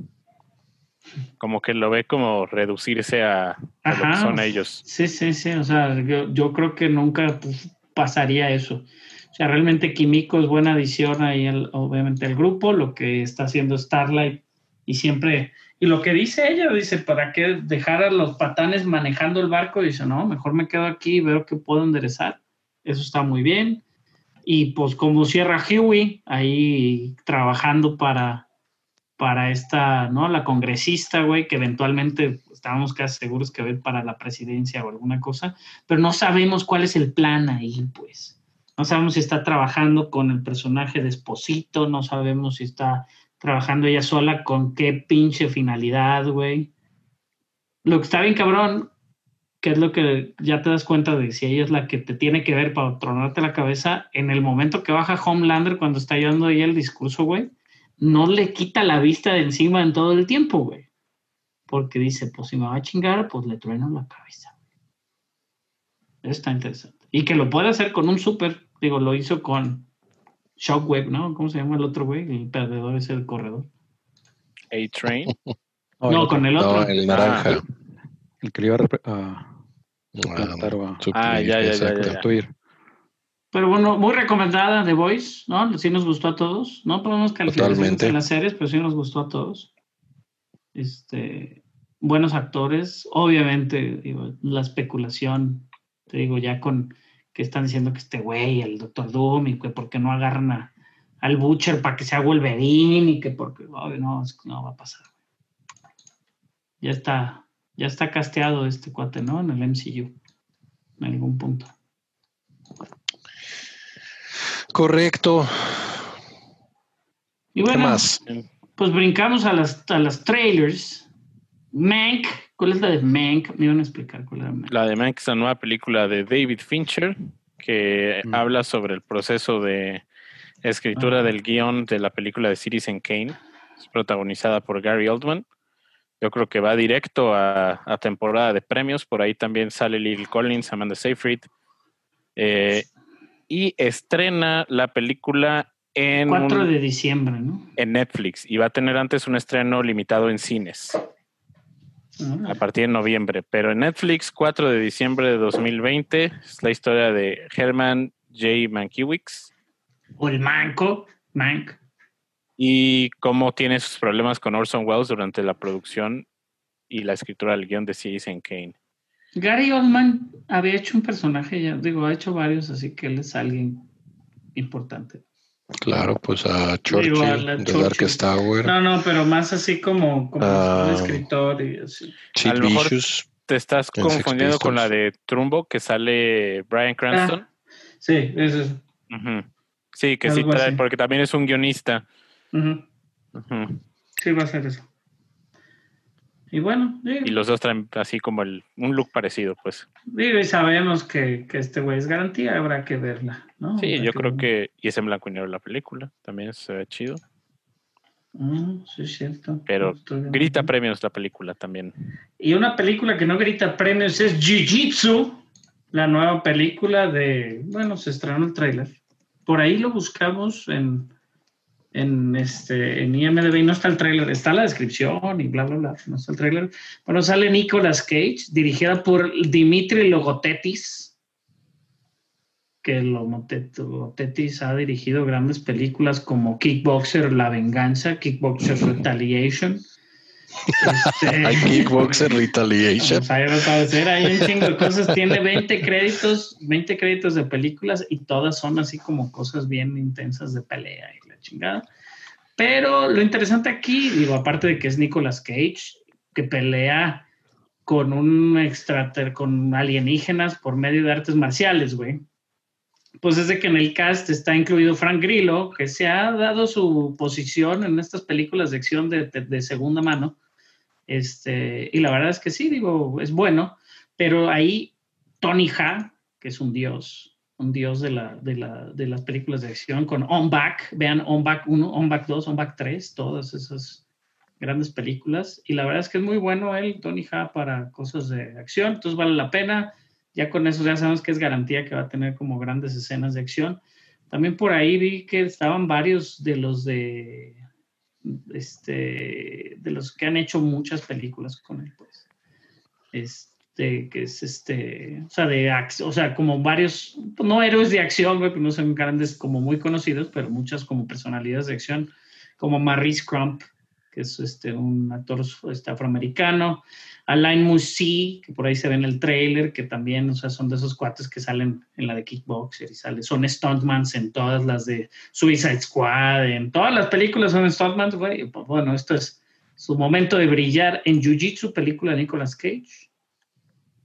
como que lo ve como reducirse a, lo que son ellos. Sí, sí, sí, o sea, yo, creo que nunca pues, pasaría eso. Sea, realmente Kimiko es buena adición ahí, el, obviamente, el grupo, lo que está haciendo Starlight y siempre, y lo que dice ella, dice, ¿para qué dejar a los patanes manejando el barco? Dice, no, mejor me quedo aquí y veo que puedo enderezar. Eso está muy bien. Y pues como cierra Huey, ahí trabajando para, para esta, ¿no? La congresista, güey, que eventualmente estábamos casi seguros que va para la presidencia o alguna cosa, pero no sabemos cuál es el plan ahí, pues. No sabemos si está trabajando con el personaje de Esposito, no sabemos si está trabajando ella sola, con qué pinche finalidad, güey. Lo que está bien cabrón que es lo que ya te das cuenta de si ella es la que te tiene que ver para tronarte la cabeza, en el momento que baja Homelander cuando está ayudando ahí el discurso, güey, no le quita la vista de encima en todo el tiempo, güey. Porque dice, pues si me va a chingar, pues le trueno la cabeza. Está interesante. Y que lo puede hacer con un super, digo, lo hizo con Shockwave, ¿no? ¿Cómo se llama el otro, güey? El perdedor es el corredor. A-Train. no, con el otro. el naranja. Ah, el que le iba a, ah, ya, ya, ya, Pero bueno, muy recomendada The Voice, ¿no? Sí nos gustó a todos, ¿no? Podemos calificar en las series, pero sí nos gustó a todos. Este, buenos actores, obviamente, digo, la especulación, te digo, ya con que están diciendo que este güey, el Doctor Doom, y que por qué no agarran al Butcher para que sea Wolverine, y que porque, no, no va a pasar. Ya está, ya está casteado este cuate, ¿no? En el MCU, en algún punto. Correcto. Y bueno, más? pues brincamos a las, a las trailers. Mank, ¿cuál es la de Mank? Me iban a explicar cuál era Mank. La de Mank es una nueva película de David Fincher que mm. habla sobre el proceso de escritura ah. del guion de la película de Citizen Kane. Es protagonizada por Gary Oldman. Yo creo que va directo a, temporada de premios. Por ahí también sale Lil Collins, Amanda Seyfried. Eh, y estrena la película en... 4 de diciembre, ¿no? En Netflix. Y va a tener antes un estreno limitado en cines. A partir de noviembre. Pero en Netflix, 4 de diciembre de 2020, es la historia de Herman J. Mankiewicz. O el Manco, Mank y cómo tiene sus problemas con Orson Welles durante la producción y la escritura del guion de Citizen Kane. Gary Oldman había hecho un personaje, ya digo, ha hecho varios, así que él es alguien importante. Claro, pues a Churchill, de Dark Tower. No, no, pero más así como, como ah, escritor y así. a lo mejor te estás confundiendo con la de Trumbo que sale Brian Cranston. Ah, sí, eso es. Sí, que sí trae, porque también es un guionista. Sí, va a ser eso. Y bueno. Y los dos traen así como el, un look parecido, pues. y sabemos que, este güey es garantía, habrá que verla, ¿no? Sí, yo creo que. Y es en blanco y negro la película, también se ve chido. Mm, sí, es cierto. Pero grita premios la película también. Y una película que no grita premios es Jiu-Jitsu, la nueva película de. Bueno, se estrenó el tráiler. Por ahí lo buscamos en en, este, en IMDb no está el tráiler, está la descripción y bla, bla, bla, no está el tráiler. Bueno, sale Nicolas Cage, dirigida por Dimitri Logotetis, que Logotetis ha dirigido grandes películas como Kickboxer, La Venganza, Kickboxer Retaliation. Este, hay Kickboxer Retaliation. Pues hay un chingo de cosas. Tiene 20 créditos, 20 créditos de películas y todas son así como cosas bien intensas de pelea y chingada. Pero lo interesante aquí, digo, aparte de que es Nicolas Cage, que pelea con un extrater, con alienígenas por medio de artes marciales, güey. Pues es de que en el cast está incluido Frank Grillo, que se ha dado su posición en estas películas de acción de, de, segunda mano. Este, y la verdad es que sí, digo, es bueno, pero ahí Tony Ha, que es un dios, un dios de, la, de, la, de las películas de acción, con On Back, vean On Back 1, On Back 2, On Back 3, todas esas grandes películas. Y la verdad es que es muy bueno él, Tony Ha, para cosas de acción. Entonces vale la pena. Ya con eso ya sabemos que es garantía que va a tener como grandes escenas de acción. También por ahí vi que estaban varios de los de este de los que han hecho muchas películas con él, pues. Este, que es este, o sea, de o sea, como varios, no héroes de acción, que no son grandes como muy conocidos, pero muchas como personalidades de acción, como Maurice Crump, que es este, un actor este, afroamericano, Alain Musi, que por ahí se ve en el trailer, que también, o sea, son de esos cuates que salen en la de Kickboxer y sale, son stuntmans en todas las de Suicide Squad, en todas las películas son stuntmans, güey. Pues, bueno, esto es su momento de brillar en Jiu Jitsu, película de Nicolas Cage,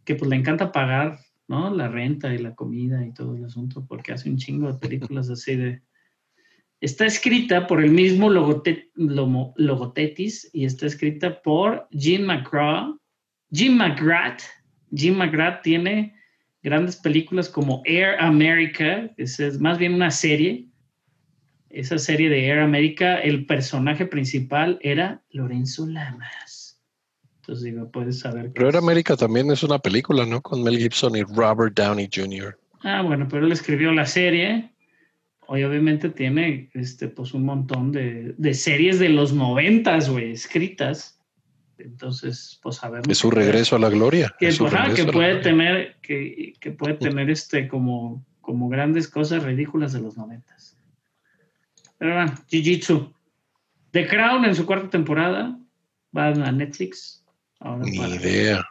que pues le encanta pagar, ¿no? La renta y la comida y todo el asunto, porque hace un chingo de películas así de Está escrita por el mismo Logotetis y está escrita por Jim McGraw. Jim McGrath. Jim McGrath tiene grandes películas como Air America, es, es más bien una serie. Esa serie de Air America, el personaje principal era Lorenzo Lamas. Entonces digo, puedes saber. Pero Air America también es una película, ¿no? Con Mel Gibson y Robert Downey Jr. Ah, bueno, pero él escribió la serie Hoy obviamente tiene este, pues un montón de, de series de los noventas, güey, escritas. Entonces, pues sabemos. Es su regreso a la gloria. Que, pues, que puede tener, que, que, puede tener este como, como grandes cosas ridículas de los noventas. Pero bueno, Jiu-Jitsu. The Crown en su cuarta temporada va a Netflix. Ni idea.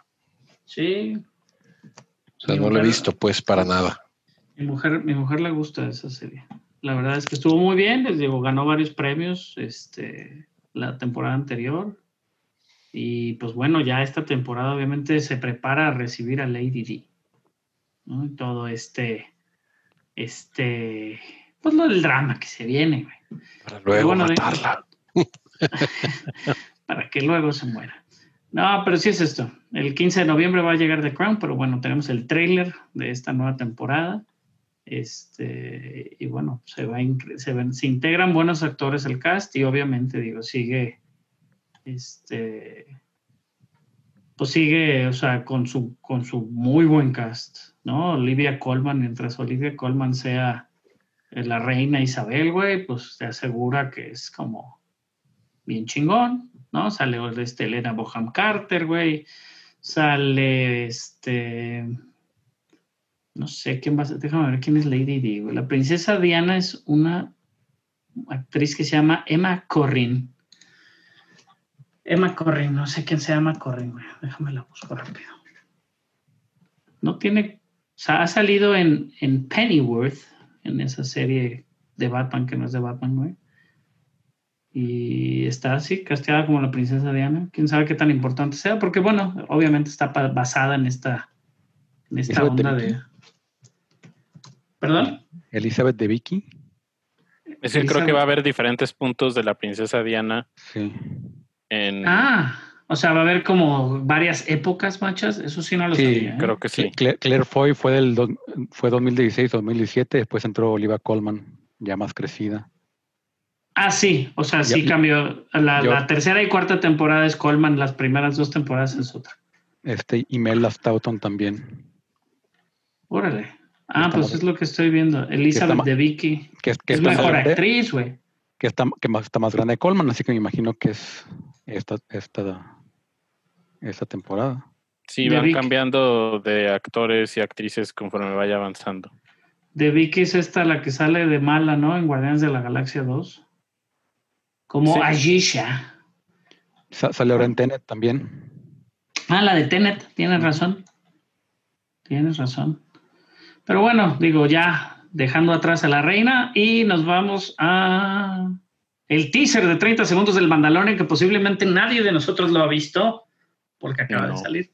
Sí. O sea, no lo he visto pues para nada. Mi mujer, mi mujer le gusta esa serie. La verdad es que estuvo muy bien, les digo, ganó varios premios este, la temporada anterior. Y pues bueno, ya esta temporada obviamente se prepara a recibir a Lady D. ¿no? todo este, este, pues lo del drama que se viene. Para luego matarla. para que luego se muera. No, pero sí es esto. El 15 de noviembre va a llegar The Crown, pero bueno, tenemos el trailer de esta nueva temporada. Este, y bueno, se, va, se, integran buenos actores al cast y obviamente, digo, sigue, este, pues sigue, o sea, con su, con su muy buen cast, ¿no? Olivia Colman, mientras Olivia Colman sea la reina Isabel, güey, pues te asegura que es como bien chingón, ¿no? Sale este Elena Boham Carter, güey, sale este no sé quién va a ser, déjame ver quién es Lady Di. La princesa Diana es una actriz que se llama Emma Corrin. Emma Corrin, no sé quién se llama Corrin, güey. Déjame la busco rápido. No tiene, o sea, ha salido en, en Pennyworth, en esa serie de Batman que no es de Batman, güey. Y está así, casteada como la princesa Diana. Quién sabe qué tan importante sea, porque bueno, obviamente está basada en esta, en esta onda de. ¿Perdón? Elizabeth de Vicky. Es que creo que va a haber diferentes puntos de la princesa Diana. Sí. Ah, o sea, va a haber como varias épocas, machas. Eso sí no lo sabía. ¿eh? creo que sí. Claire, Foy fue del fue 2016-2017, después entró Olivia Colman, ya más crecida. Ah, sí, o sea, sí cambió. La, tercera y cuarta temporada es Colman, las primeras dos temporadas es otra. Este, y Mel Stoughton también. Órale. Ah, pues es lo que estoy viendo. Elizabeth de Vicky. Que, es mejor actriz, güey. Que está, que más, está más grande de Colman, así que me imagino que es esta, esta, esta temporada. Sí, van cambiando de actores y actrices conforme vaya avanzando. De Vicky es esta la que sale de mala, ¿no? En Guardianes de la Galaxia 2. Como Ajisha. sale ahora en Tenet también. Ah, la de Tenet, tienes razón. Tienes razón. Pero bueno, digo, ya dejando atrás a la reina y nos vamos a el teaser de 30 segundos del Mandalorian que posiblemente nadie de nosotros lo ha visto porque acaba de salir.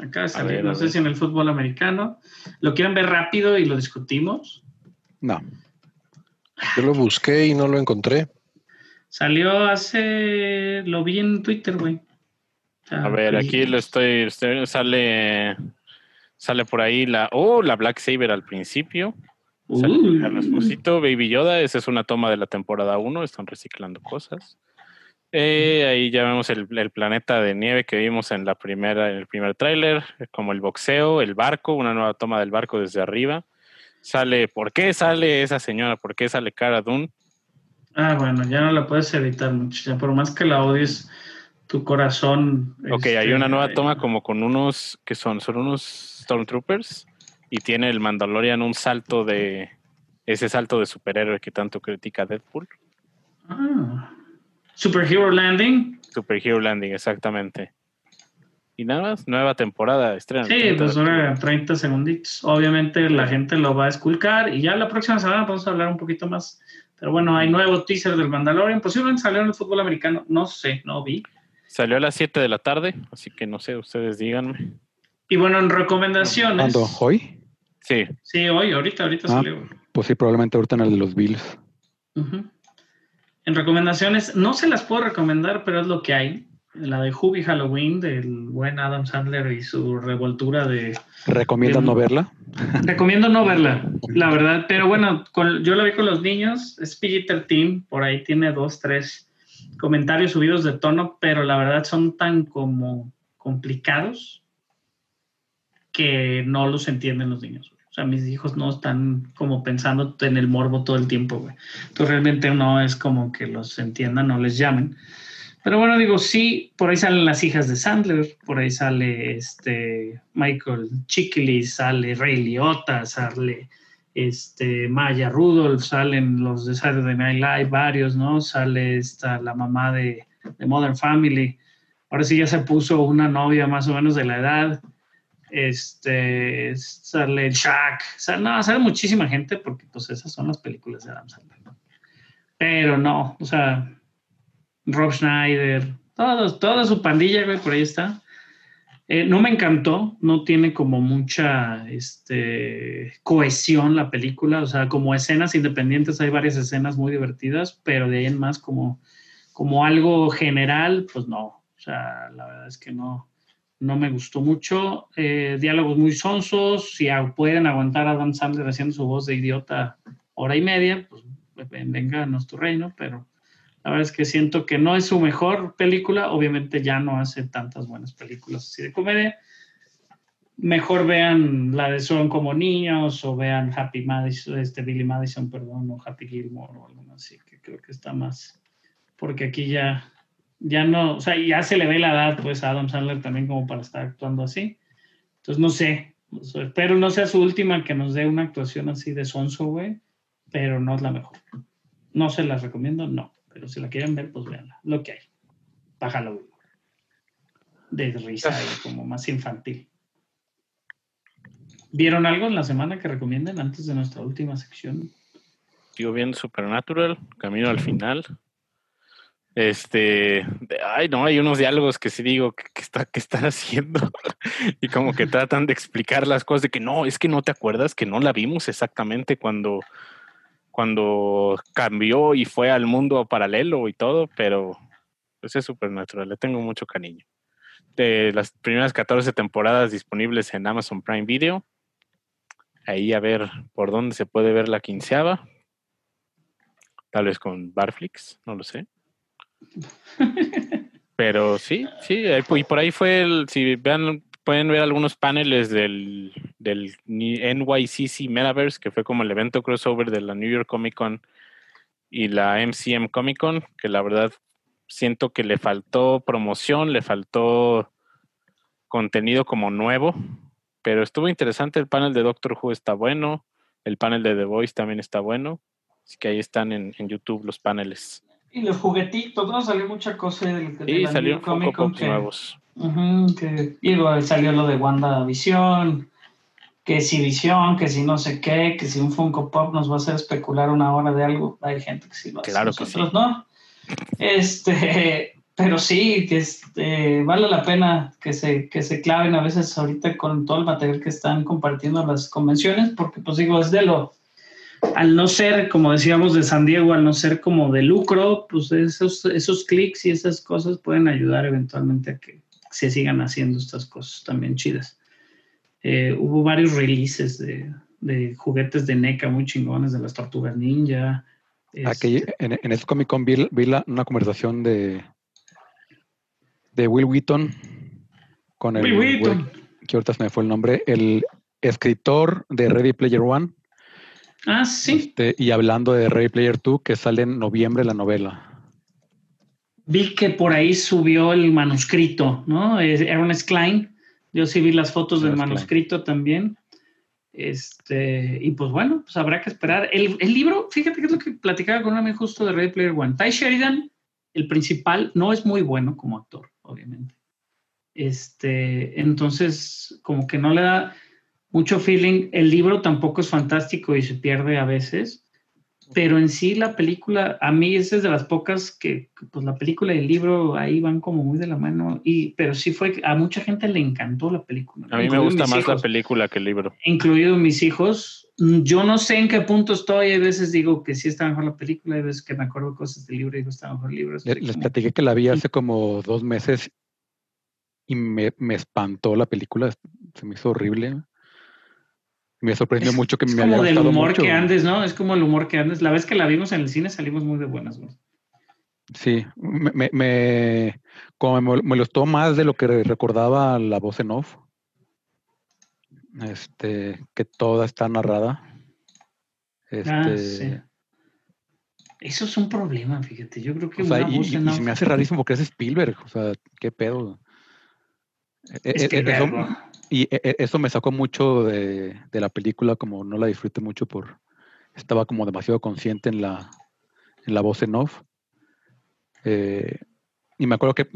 Acaba de salir, no sé si en el fútbol americano. ¿Lo quieren ver rápido y lo discutimos? No. Yo lo busqué y no lo encontré. Salió hace, lo vi en Twitter, güey. a ver, aquí lo estoy, sale, sale por ahí la, oh, la Black Saber al principio. Sale Baby Yoda, esa es una toma de la temporada 1, están reciclando cosas. Eh, ahí ya vemos el, planeta de nieve que vimos en la primera, en el primer tráiler, como el boxeo, el barco, una nueva toma del barco desde arriba. Sale, ¿por qué sale esa señora? ¿Por qué sale Cara Dune? Ah, bueno, ya no la puedes evitar mucho. Por más que la odies, tu corazón. Ok, hay una nueva este, toma como con unos que son, son unos Stormtroopers y tiene el Mandalorian un salto de ese salto de superhéroe que tanto critica Deadpool. Ah. Superhero Landing. Superhero Landing, exactamente. Y nada más, nueva temporada, estrena. Sí, pues ahora 30 segunditos. Obviamente la gente lo va a esculcar y ya la próxima semana vamos a hablar un poquito más pero bueno, hay nuevo teaser del Mandalorian. Posiblemente salió en el fútbol americano. No sé, no vi. Salió a las 7 de la tarde, así que no sé, ustedes díganme. Y bueno, en recomendaciones. ¿Cuándo? ¿Hoy? Sí. Sí, hoy, ahorita, ahorita ah, salió. Pues sí, probablemente ahorita en el de los Bills. En recomendaciones, no se las puedo recomendar, pero es lo que hay la de Hubie Halloween del buen Adam Sandler y su revoltura de... ¿Recomiendas no verla? Recomiendo no verla, la verdad. Pero bueno, yo la vi con los niños, es PG-13, por ahí tiene dos, tres comentarios subidos de tono, pero la verdad son tan como complicados que no los entienden los niños. O sea, mis hijos no están como pensando en el morbo todo el tiempo, güey. Entonces realmente no es como que los entiendan, no les llamen. Pero bueno, digo, sí, por ahí salen las hijas de Sandler, por ahí sale este Michael Chikli, sale Ray Liotta, sale este Maya Rudolph, salen los de Saturday Night Live, varios, ¿no? Sale esta, la mamá de, Modern Family. Ahora sí ya se puso una novia más o menos de la edad. Este, sale Shaq, sale, no, sale muchísima gente porque pues esas son las películas de Adam Sandler. Pero no, o sea, Rob Schneider, todos, toda su pandilla, güey, por ahí está. Eh, no me encantó, no tiene como mucha este, cohesión la película, o sea, como escenas independientes hay varias escenas muy divertidas, pero de ahí en más como, algo general, pues no, o sea, la verdad es que no, no me gustó mucho. Eh, diálogos muy sonsos, si pueden aguantar a Dan Sandler haciendo su voz de idiota hora y media, pues venga a nuestro reino, pero la verdad es que siento que no es su mejor película. Obviamente ya no hace tantas buenas películas así de comedia. Mejor vean la de Son como niños o vean Happy Madison, este Billy Madison, perdón, o Happy Gilmore o algo así, que creo que está más. Porque aquí ya, ya no, o sea, ya se le ve la edad pues a Adam Sandler también como para estar actuando así. Entonces no sé, espero no sea su última que nos dé una actuación así de sonso, güey, pero no es la mejor. No se las recomiendo, no. Pero si la quieren ver, pues veanla. Lo que hay. Bájalo. De risa como más infantil. ¿Vieron algo en la semana que recomienden antes de nuestra última sección? Sigo viendo Supernatural, Camino al final. Este, ay, no, hay unos diálogos que sí digo que, está, que están haciendo y como que tratan de explicar las cosas de que no, es que no te acuerdas que no la vimos exactamente cuando cuando cambió y fue al mundo paralelo y todo, pero pues es Supernatural, le tengo mucho cariño. De las primeras 14 temporadas disponibles en Amazon Prime Video, ahí a ver por dónde se puede ver la quinceava, tal vez con Barflix, no lo sé. Pero sí, sí, y por ahí fue el, si vean pueden ver algunos paneles del, del NYCC Metaverse, que fue como el evento crossover de la New York Comic Con y la MCM Comic Con, que la verdad siento que le faltó promoción, le faltó contenido como nuevo, pero estuvo interesante. El panel de Doctor Who está bueno, el panel de The Voice también está bueno, así que ahí están en, en YouTube los paneles. Y los juguetitos, ¿no? Salió mucha cosa del de sí, salió Comic Con que, nuevos. que, salió lo de WandaVision, que si Visión, que si no sé qué, que si un Funko Pop nos va a hacer especular una hora de algo. Hay gente que sí lo hace. Claro que sí. no. Este, pero sí, que este, vale la pena que se, que se claven a veces ahorita con todo el material que están compartiendo las convenciones, porque pues digo, es de lo, al no ser, como decíamos de San Diego, al no ser como de lucro, pues esos, esos clics y esas cosas pueden ayudar eventualmente a que se sigan haciendo estas cosas también chidas. Eh, hubo varios releases de, de, juguetes de NECA muy chingones de las tortugas ninja. Aquí, este en, en este Comic Con vi, una conversación de, de Will Wheaton con el. Will que ahorita se me fue el nombre, el escritor de Ready Player One Ah, sí. Este, y hablando de Ready Player 2, que sale en noviembre la novela. Vi que por ahí subió el manuscrito, ¿no? Ernest Klein. Yo sí vi las fotos del manuscrito también. Este, y pues bueno, pues habrá que esperar. El, libro, fíjate que es lo que platicaba con un amigo justo de Ready Player One. Ty Sheridan, el principal, no es muy bueno como actor, obviamente. Este, entonces, como que no le da mucho feeling. El libro tampoco es fantástico y se pierde a veces, pero en sí la película, a mí esa es de las pocas que, pues la película y el libro ahí van como muy de la mano, y, pero sí fue, a mucha gente le encantó la película. A mí me gusta más la película que el libro. Incluido mis hijos. Yo no sé en qué punto estoy, a veces digo que sí está mejor la película, hay veces que me acuerdo cosas del libro y digo está mejor el libro. Les, platiqué que la vi hace como dos meses y me, me espantó la película, se me hizo horrible. Me sorprendió mucho que me haya gustado Es como del humor que andes, ¿no? Es como el humor que andes. La vez que la vimos en el cine salimos muy de buenas, güey. Sí, me, me, como me molestó más de lo que recordaba la voz en off. Este, que toda está narrada. ah, este, sí. Eso es un problema, fíjate. Yo creo que una voz en off... y se me hace rarísimo porque es Spielberg. O sea, qué pedo. Es e, que e, y e, e, eso me sacó mucho de, la película, como no la disfruté mucho por... Estaba como demasiado consciente en la, en la voz en off. Eh, y me acuerdo que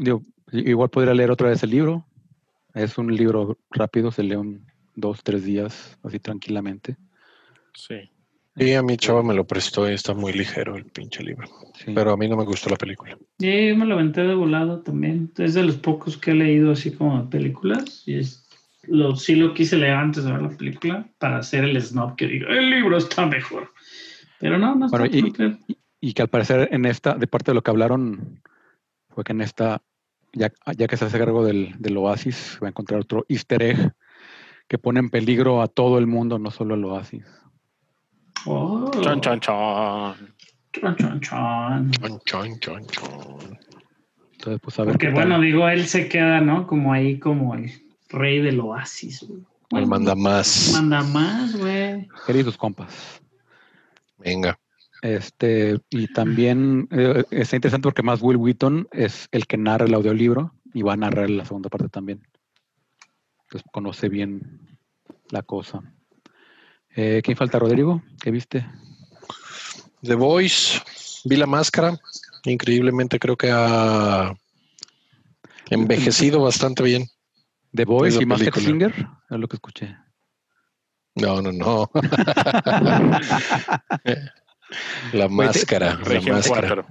igual podría leer otra vez el libro. Es un libro rápido, se lee en dos, tres días, así tranquilamente. Sí. Y a mi chava me lo prestó y está muy ligero el pinche libro. Pero a mí no me gustó la película. Sí, yo me lo aventé de volado también. Es de los pocos que he leído así como películas. Y es lo, sí lo quise leer antes de ver la película para hacer el snob que diga, el libro está mejor. Pero no, no está y, y, que al parecer en esta, de parte de lo que hablaron, fue que en esta, ya, ya que se hace cargo del, del Oasis, va a encontrar otro easter egg que pone en peligro a todo el mundo, no solo el Oasis. Oh. Chan, chan, chan. Chan, chan, chan. Chan, chan, chan, Entonces, pues a ver. Porque bueno, digo, él se queda, ¿no? Como ahí, como el rey del oasis, güey. manda más. Manda más, güey. Queridos compas. Venga. Este, y también eh, está interesante porque más Will Wheaton es el que narra el audiolibro y va a narrar la segunda parte también. Entonces conoce bien la cosa. Eh, ¿Quién falta, Rodrigo? ¿Qué viste? The Voice. Vi la máscara. Increíblemente creo que ha envejecido bastante bien. The Voice y Master Singer, es lo que escuché. No, no, no. la máscara, la máscara.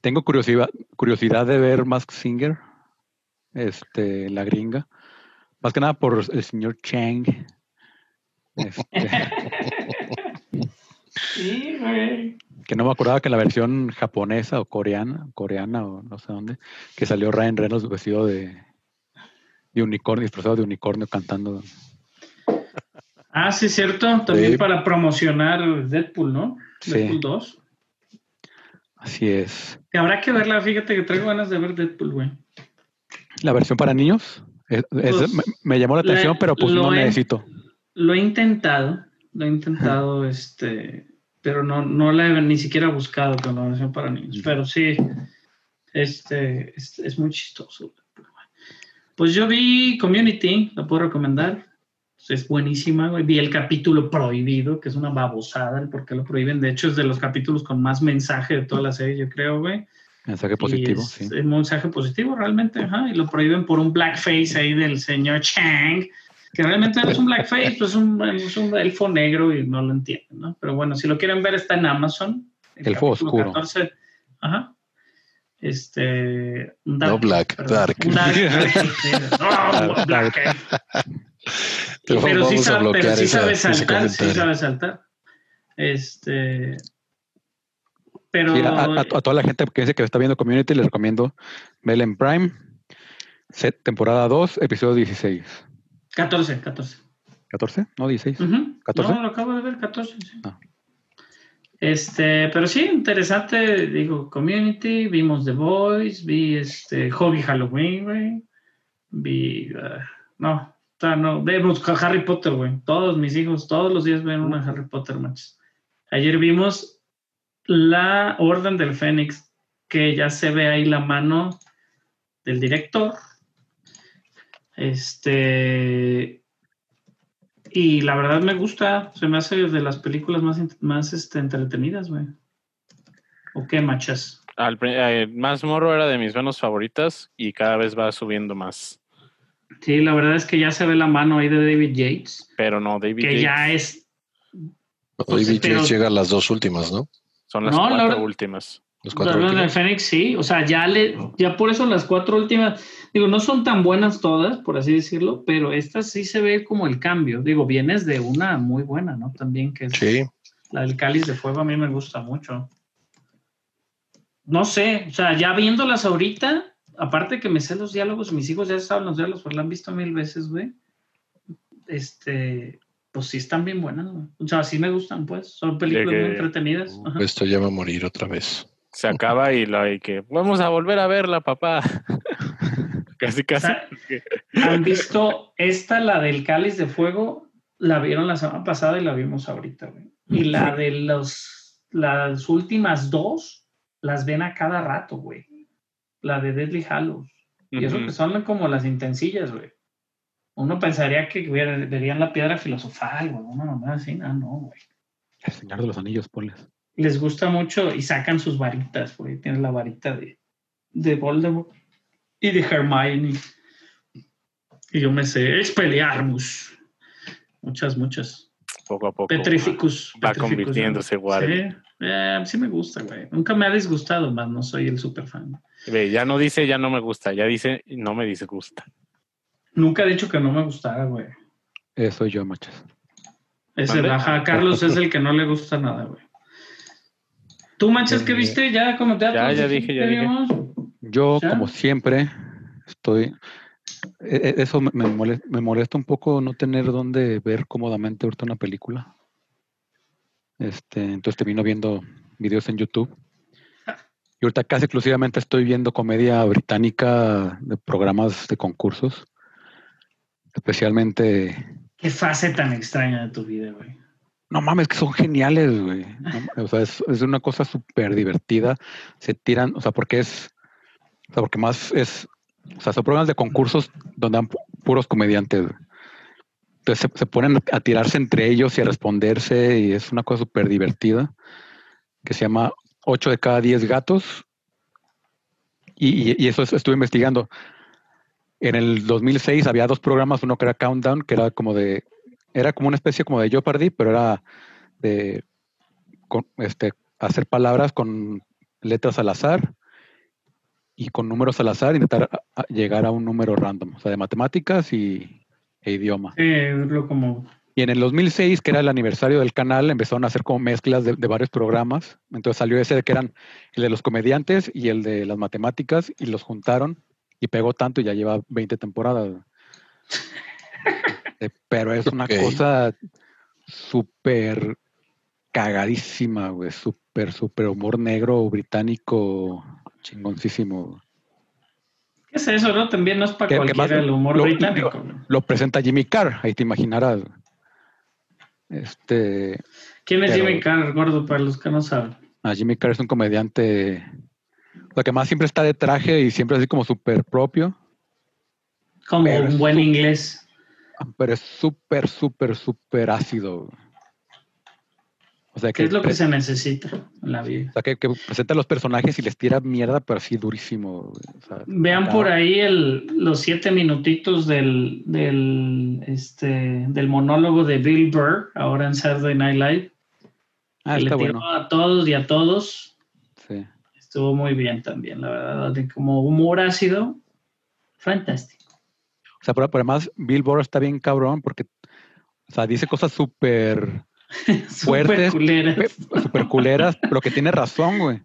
Tengo curiosidad, curiosidad de ver Mask Singer, este, la gringa. Más que nada por el señor Chang. Este, sí, güey. Que no me acordaba que en la versión japonesa o coreana, coreana o no sé dónde, que salió Ryan Reynolds vestido de, de unicornio, disfrazado de unicornio cantando. Ah, sí, cierto. También para promocionar Deadpool, ¿no? Deadpool 2. Así es. Habrá que verla, fíjate que traigo ganas de ver Deadpool, güey. ¿La versión para niños? Pues, me, llamó la atención, pero pues no necesito. Lo he intentado, lo he intentado, este, pero no, no la he ni siquiera buscado con la versión para niños. Pero sí, este, es, es muy chistoso. Pues yo vi Community, la puedo recomendar. Es buenísima, güey. Vi el capítulo prohibido, que es una babosada el por qué lo prohíben. De hecho, es de los capítulos con más mensaje de toda la serie, yo creo, güey. Mensaje positivo, sí. Un mensaje positivo realmente, ajá, y lo prohíben por un blackface ahí del señor Chang, que realmente no es un blackface, pues es un, es un elfo negro y no lo entienden, ¿no? Pero bueno, si lo quieren ver está en Amazon. El elfo oscuro. ajá. Este. no Black, Dark. no, Black. pero, sí sabe, pero sí sabe saltar, sí sabe saltar. Este. Pero. a, toda la gente que dice que está viendo Community, les recomiendo ver en Prime, temporada 2, episodio 16. 14, 14. ¿14? No, 16. ¿14? No, lo acabo de ver, 14. Sí. Ah. Este, pero sí, interesante, digo, Community, vimos The Voice, vi este Hobby Halloween, güey. Vi, uh, no, no, vemos Harry Potter, güey. Todos mis hijos, todos los días ven una Harry Potter, manches. Ayer vimos La Orden del Fénix, que ya se ve ahí la mano del director. Este. Y la verdad me gusta, se me hace de las películas más, más este, entretenidas, güey. ¿O qué, machas? Al, eh, más morro era de mis manos favoritas y cada vez va subiendo más. Sí, la verdad es que ya se ve la mano ahí de David Yates. Pero no, David que ya es. David Yates llega a las dos últimas, ¿no? Son las cuatro últimas. Las cuatro últimas. de Fénix, sí. O sea, ya le, ya por eso las cuatro últimas, digo, no son tan buenas todas, por así decirlo, pero esta sí se ve como el cambio. Digo, vienes de una muy buena, ¿no? También que es sí. la del cáliz de fuego a mí me gusta mucho. No sé, o sea, ya viéndolas ahorita, aparte que me sé los diálogos, mis hijos ya saben los diálogos, pues la han visto mil veces, güey. Este, pues sí están bien buenas, güey. O sea, sí me gustan, pues. Son películas muy entretenidas. Esto ya va a morir otra vez. Se acaba y la hay que, vamos a volver a verla, papá. casi, casi. ¿Han visto esta, la del cáliz de fuego? La vieron la semana pasada y la vimos ahorita, güey. Y la de los, las últimas dos, las ven a cada rato, güey la de Deadly Hallows. Y eso que son como las intensillas, güey. Uno pensaría que verían la piedra filosofal, güey. No, no, así, no, no, güey. El Señor de los Anillos, ponles. Les gusta mucho y sacan sus varitas, güey. Tienes la varita de, de Voldemort y de Hermione. Y yo me sé Expelliarmus. Muchas, muchas. Poco a poco. Petrificus. Va, convirtiéndose, igual. Sí, eh, sí me gusta, güey. Nunca me ha disgustado, más no soy el super fan. Ve, ya no dice ya no me gusta, ya dice no me disgusta. Nunca he dicho que no me gustara, güey. Eso yo, machas. Es el, ajá, Carlos es el que no le gusta nada, güey. ¿Tú, manchas, qué viste? ¿Ya como te Ya, ya dije, ya dije. Yo, como siempre, estoy... E, e, eso me molesta, me molesta un poco no tener dónde ver cómodamente ahorita una película. Este, entonces te vino viendo videos en YouTube. Y ahorita casi exclusivamente estoy viendo comedia británica de programas de concursos. Especialmente. Qué fase tan extraña de tu vida, güey. No mames, que son geniales, güey. o sea, es, una cosa súper divertida. Se tiran, o sea, porque es. O sea, porque más es. O sea, son programas de concursos donde dan puros comediantes. Entonces se, ponen a tirarse entre ellos y a responderse, y es una cosa súper divertida que se llama 8 de cada 10 gatos. Y, eso estuve investigando. En el 2006 había dos programas, uno que era Countdown, que era como de, era como una especie como de Jeopardy, pero era de este, hacer palabras con letras al azar y con números al azar, intentar llegar a un número random, o sea, de matemáticas y, e idioma. Sí, lo como y en el 2006, que era el aniversario del canal, empezaron a hacer como mezclas de, varios programas. Entonces salió ese que eran el de los comediantes y el de las matemáticas y los juntaron y pegó tanto y ya lleva 20 temporadas. Pero es una cosa súper cagadísima, güey. Súper, súper humor negro británico chingoncísimo. ¿Qué es eso, no? También no es para cualquiera el humor británico. Lo, presenta Jimmy Carr, ahí te imaginarás. Este, ¿Quién es Jimmy Carr, gordo, para los que no saben? Ah, Jimmy Carr es un comediante, lo que más siempre está de traje y siempre así como súper propio. Como un buen inglés. Pero es súper, súper, súper ácido. O sea, que, es lo que se necesita en la vida? O sea, que, presenta a los personajes y les tira mierda, pero así durísimo. Vean por ahí el, los siete minutitos del, del, este, del monólogo de Bill Burr, ahora en Saturday Night Live. Ah, está le tiró a todos y a todos. Sí. Estuvo muy bien también, la verdad. Como humor ácido, fantástico. O sea, pero, además Bill Burr está bien cabrón porque, o sea, dice cosas súper fuertes, super culeras, pero que tiene razón, güey.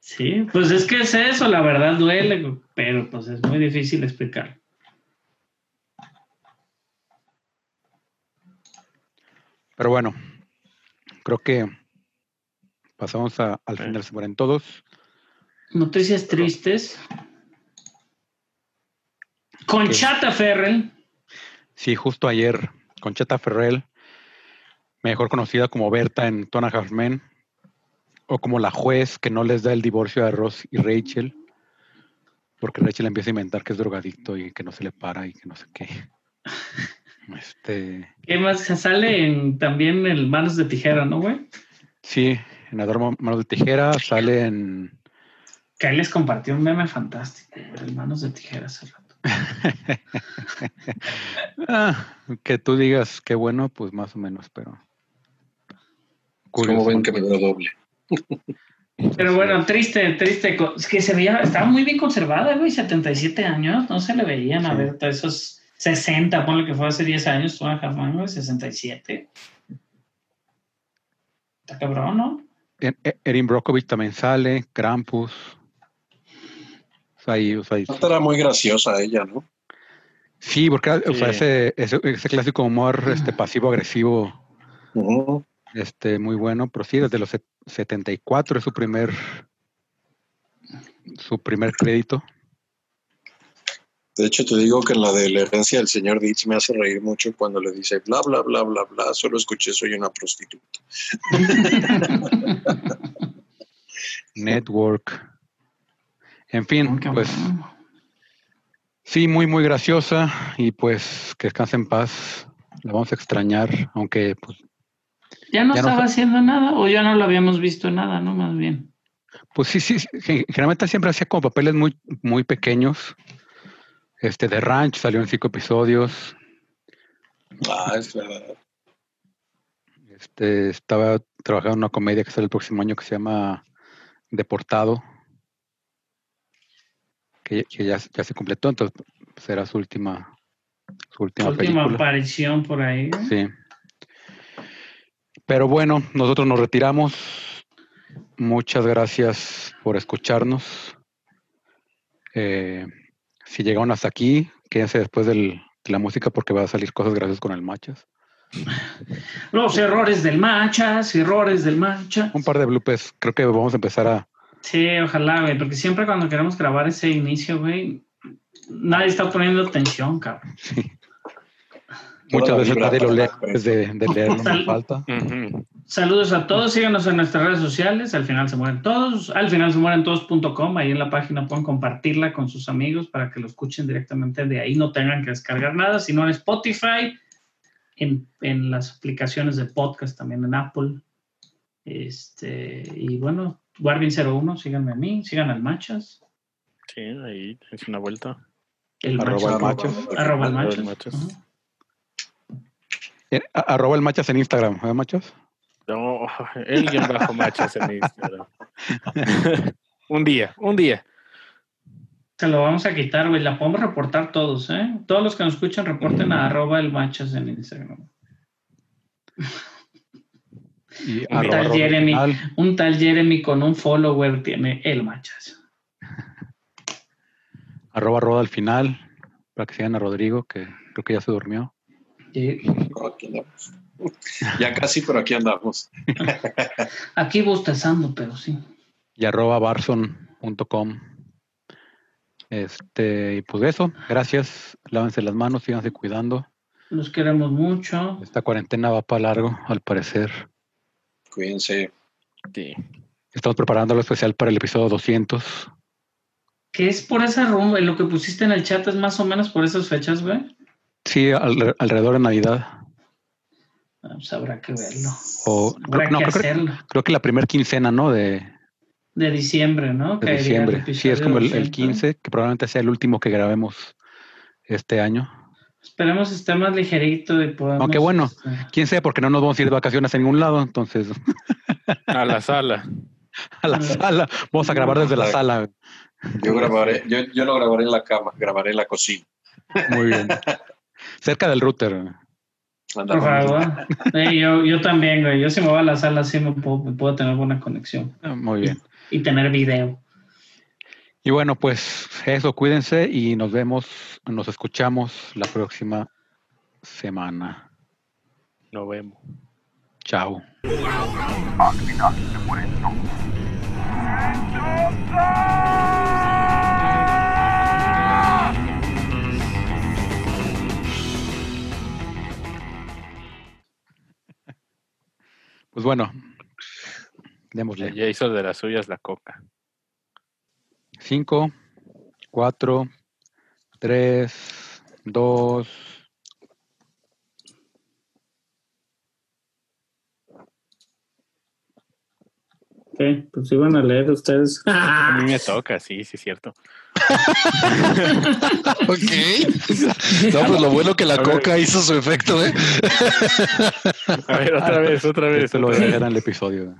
Sí, pues es que es eso, la verdad duele, pero pues es muy difícil explicar. Pero bueno, creo que pasamos al final, se mueren todos. Noticias tristes. Conchata Ferrell. Sí, justo ayer, Conchata Ferrell mejor conocida como Berta en Tona Half o como la juez que no les da el divorcio a Ross y Rachel, porque Rachel empieza a inventar que es drogadicto y que no se le para y que no sé qué. Este... ¿Qué más? Sale en, también en Manos de Tijera, ¿no, güey? Sí, en Adormo Manos de Tijera, sale en... Que ahí les compartió un meme fantástico, en Manos de Tijera hace rato. Ah, que tú digas qué bueno, pues más o menos, pero... Como ven que me dio doble. Pero bueno, triste, triste. Es que se veía, estaba muy bien conservada, güey, 77 años, no se le veían a ver esos 60, ponle que fue hace 10 años, tú Halfman, güey, 67. Está cabrón, ¿no? Erin Brockovich también sale, Krampus. O sea, era muy graciosa ella, ¿no? Sí, porque O sea, ese, ese, clásico humor este, pasivo-agresivo este, muy bueno, pero sí, desde los 74 es su primer, su primer crédito. De hecho, te digo que en la de la herencia del señor Ditz me hace reír mucho cuando le dice bla, bla, bla, bla, bla, solo escuché soy una prostituta. Network. En fin, pues sí, muy, muy graciosa y pues que descanse en paz. La vamos a extrañar, aunque pues ¿Ya no estaba haciendo nada o ya no lo habíamos visto nada, no? Más bien. Pues sí, sí, generalmente siempre hacía como papeles muy, muy pequeños. Este, de Ranch salió en cinco episodios. Ah, es verdad. Este, estaba trabajando en una comedia que sale el próximo año que se llama Deportado. Que, ya, se completó, entonces será su última, su última, última aparición por ahí. Sí. Pero bueno, nosotros nos retiramos. Muchas gracias por escucharnos. Eh, si llegaron hasta aquí, quédense después de la música porque va a salir cosas gracias con el Machas. Los errores del Machas, errores del Machas. Un par de bloopers, creo que vamos a empezar a... Sí, ojalá, güey, porque siempre cuando queremos grabar ese inicio, güey, nadie está poniendo atención, cabrón. Sí. Muchas veces nadie lo lee de, de leer, no falta. Saludos a todos, síganos en nuestras redes sociales, al final se mueren todos, al final se mueren todos.com, ahí en la página pueden compartirla con sus amigos para que lo escuchen directamente de ahí, no tengan que descargar nada, sino en Spotify, en, en las aplicaciones de podcast, también en Apple. Este, y bueno, Guardian01, síganme a mí, sigan al Machas. Sí, ahí es una vuelta. El arroba, machas. Arroba el machas. Arroba el machas en Instagram, ¿eh, machos? No, el guion bajo machas en Instagram. un día, un día. Se lo vamos a quitar, güey. La podemos reportar todos, ¿eh? Todos los que nos escuchan reporten a arroba el machas en Instagram. Un, tal Jeremy, un tal Jeremy con un follower tiene el machas. Arroba roda al final, para que sigan a Rodrigo, que creo que ya se durmió. Ya casi, pero aquí andamos. aquí bostezando, pero sí. Y arroba barson.com. Este, y pues eso, gracias. Lávense las manos, síganse cuidando. Los queremos mucho. Esta cuarentena va para largo, al parecer. Cuídense. Sí. Estamos preparando lo especial para el episodio 200. ¿Qué es por esa rumba? Lo que pusiste en el chat es más o menos por esas fechas, güey. Sí, alrededor de Navidad. Pues habrá que verlo. O, habrá no, que creo, hacerlo. creo que la primera quincena, ¿no? De, De diciembre, ¿no? de diciembre. Sí, es como el, el 200. 15, que probablemente sea el último que grabemos este año. Esperemos esté más ligerito y podamos. Aunque bueno. Quién sabe, porque no nos vamos a ir de vacaciones a ningún lado, entonces A la sala. a la sala. Vamos a grabar desde la sala. Yo grabaré, yo, yo lo grabaré en la cama, grabaré en la cocina. Muy bien. Cerca del router. Por favor. Sí, yo, yo también, güey. Yo si me voy a la sala, sí me puedo, me puedo tener buena conexión Muy bien. y tener video. Y bueno, pues eso, cuídense y nos vemos, nos escuchamos la próxima semana. Nos vemos. Chao. Pues bueno, démosle. ya hizo de las suyas la coca. Cinco, cuatro, tres, dos. ¿Qué? Pues iban a leer ustedes. A mí me toca, sí, sí, es cierto. Ok. No, pues lo bueno que la A ver. coca hizo su efecto, ¿eh? A ver, otra vez, otra vez. Esto lo voy a dejar en el episodio.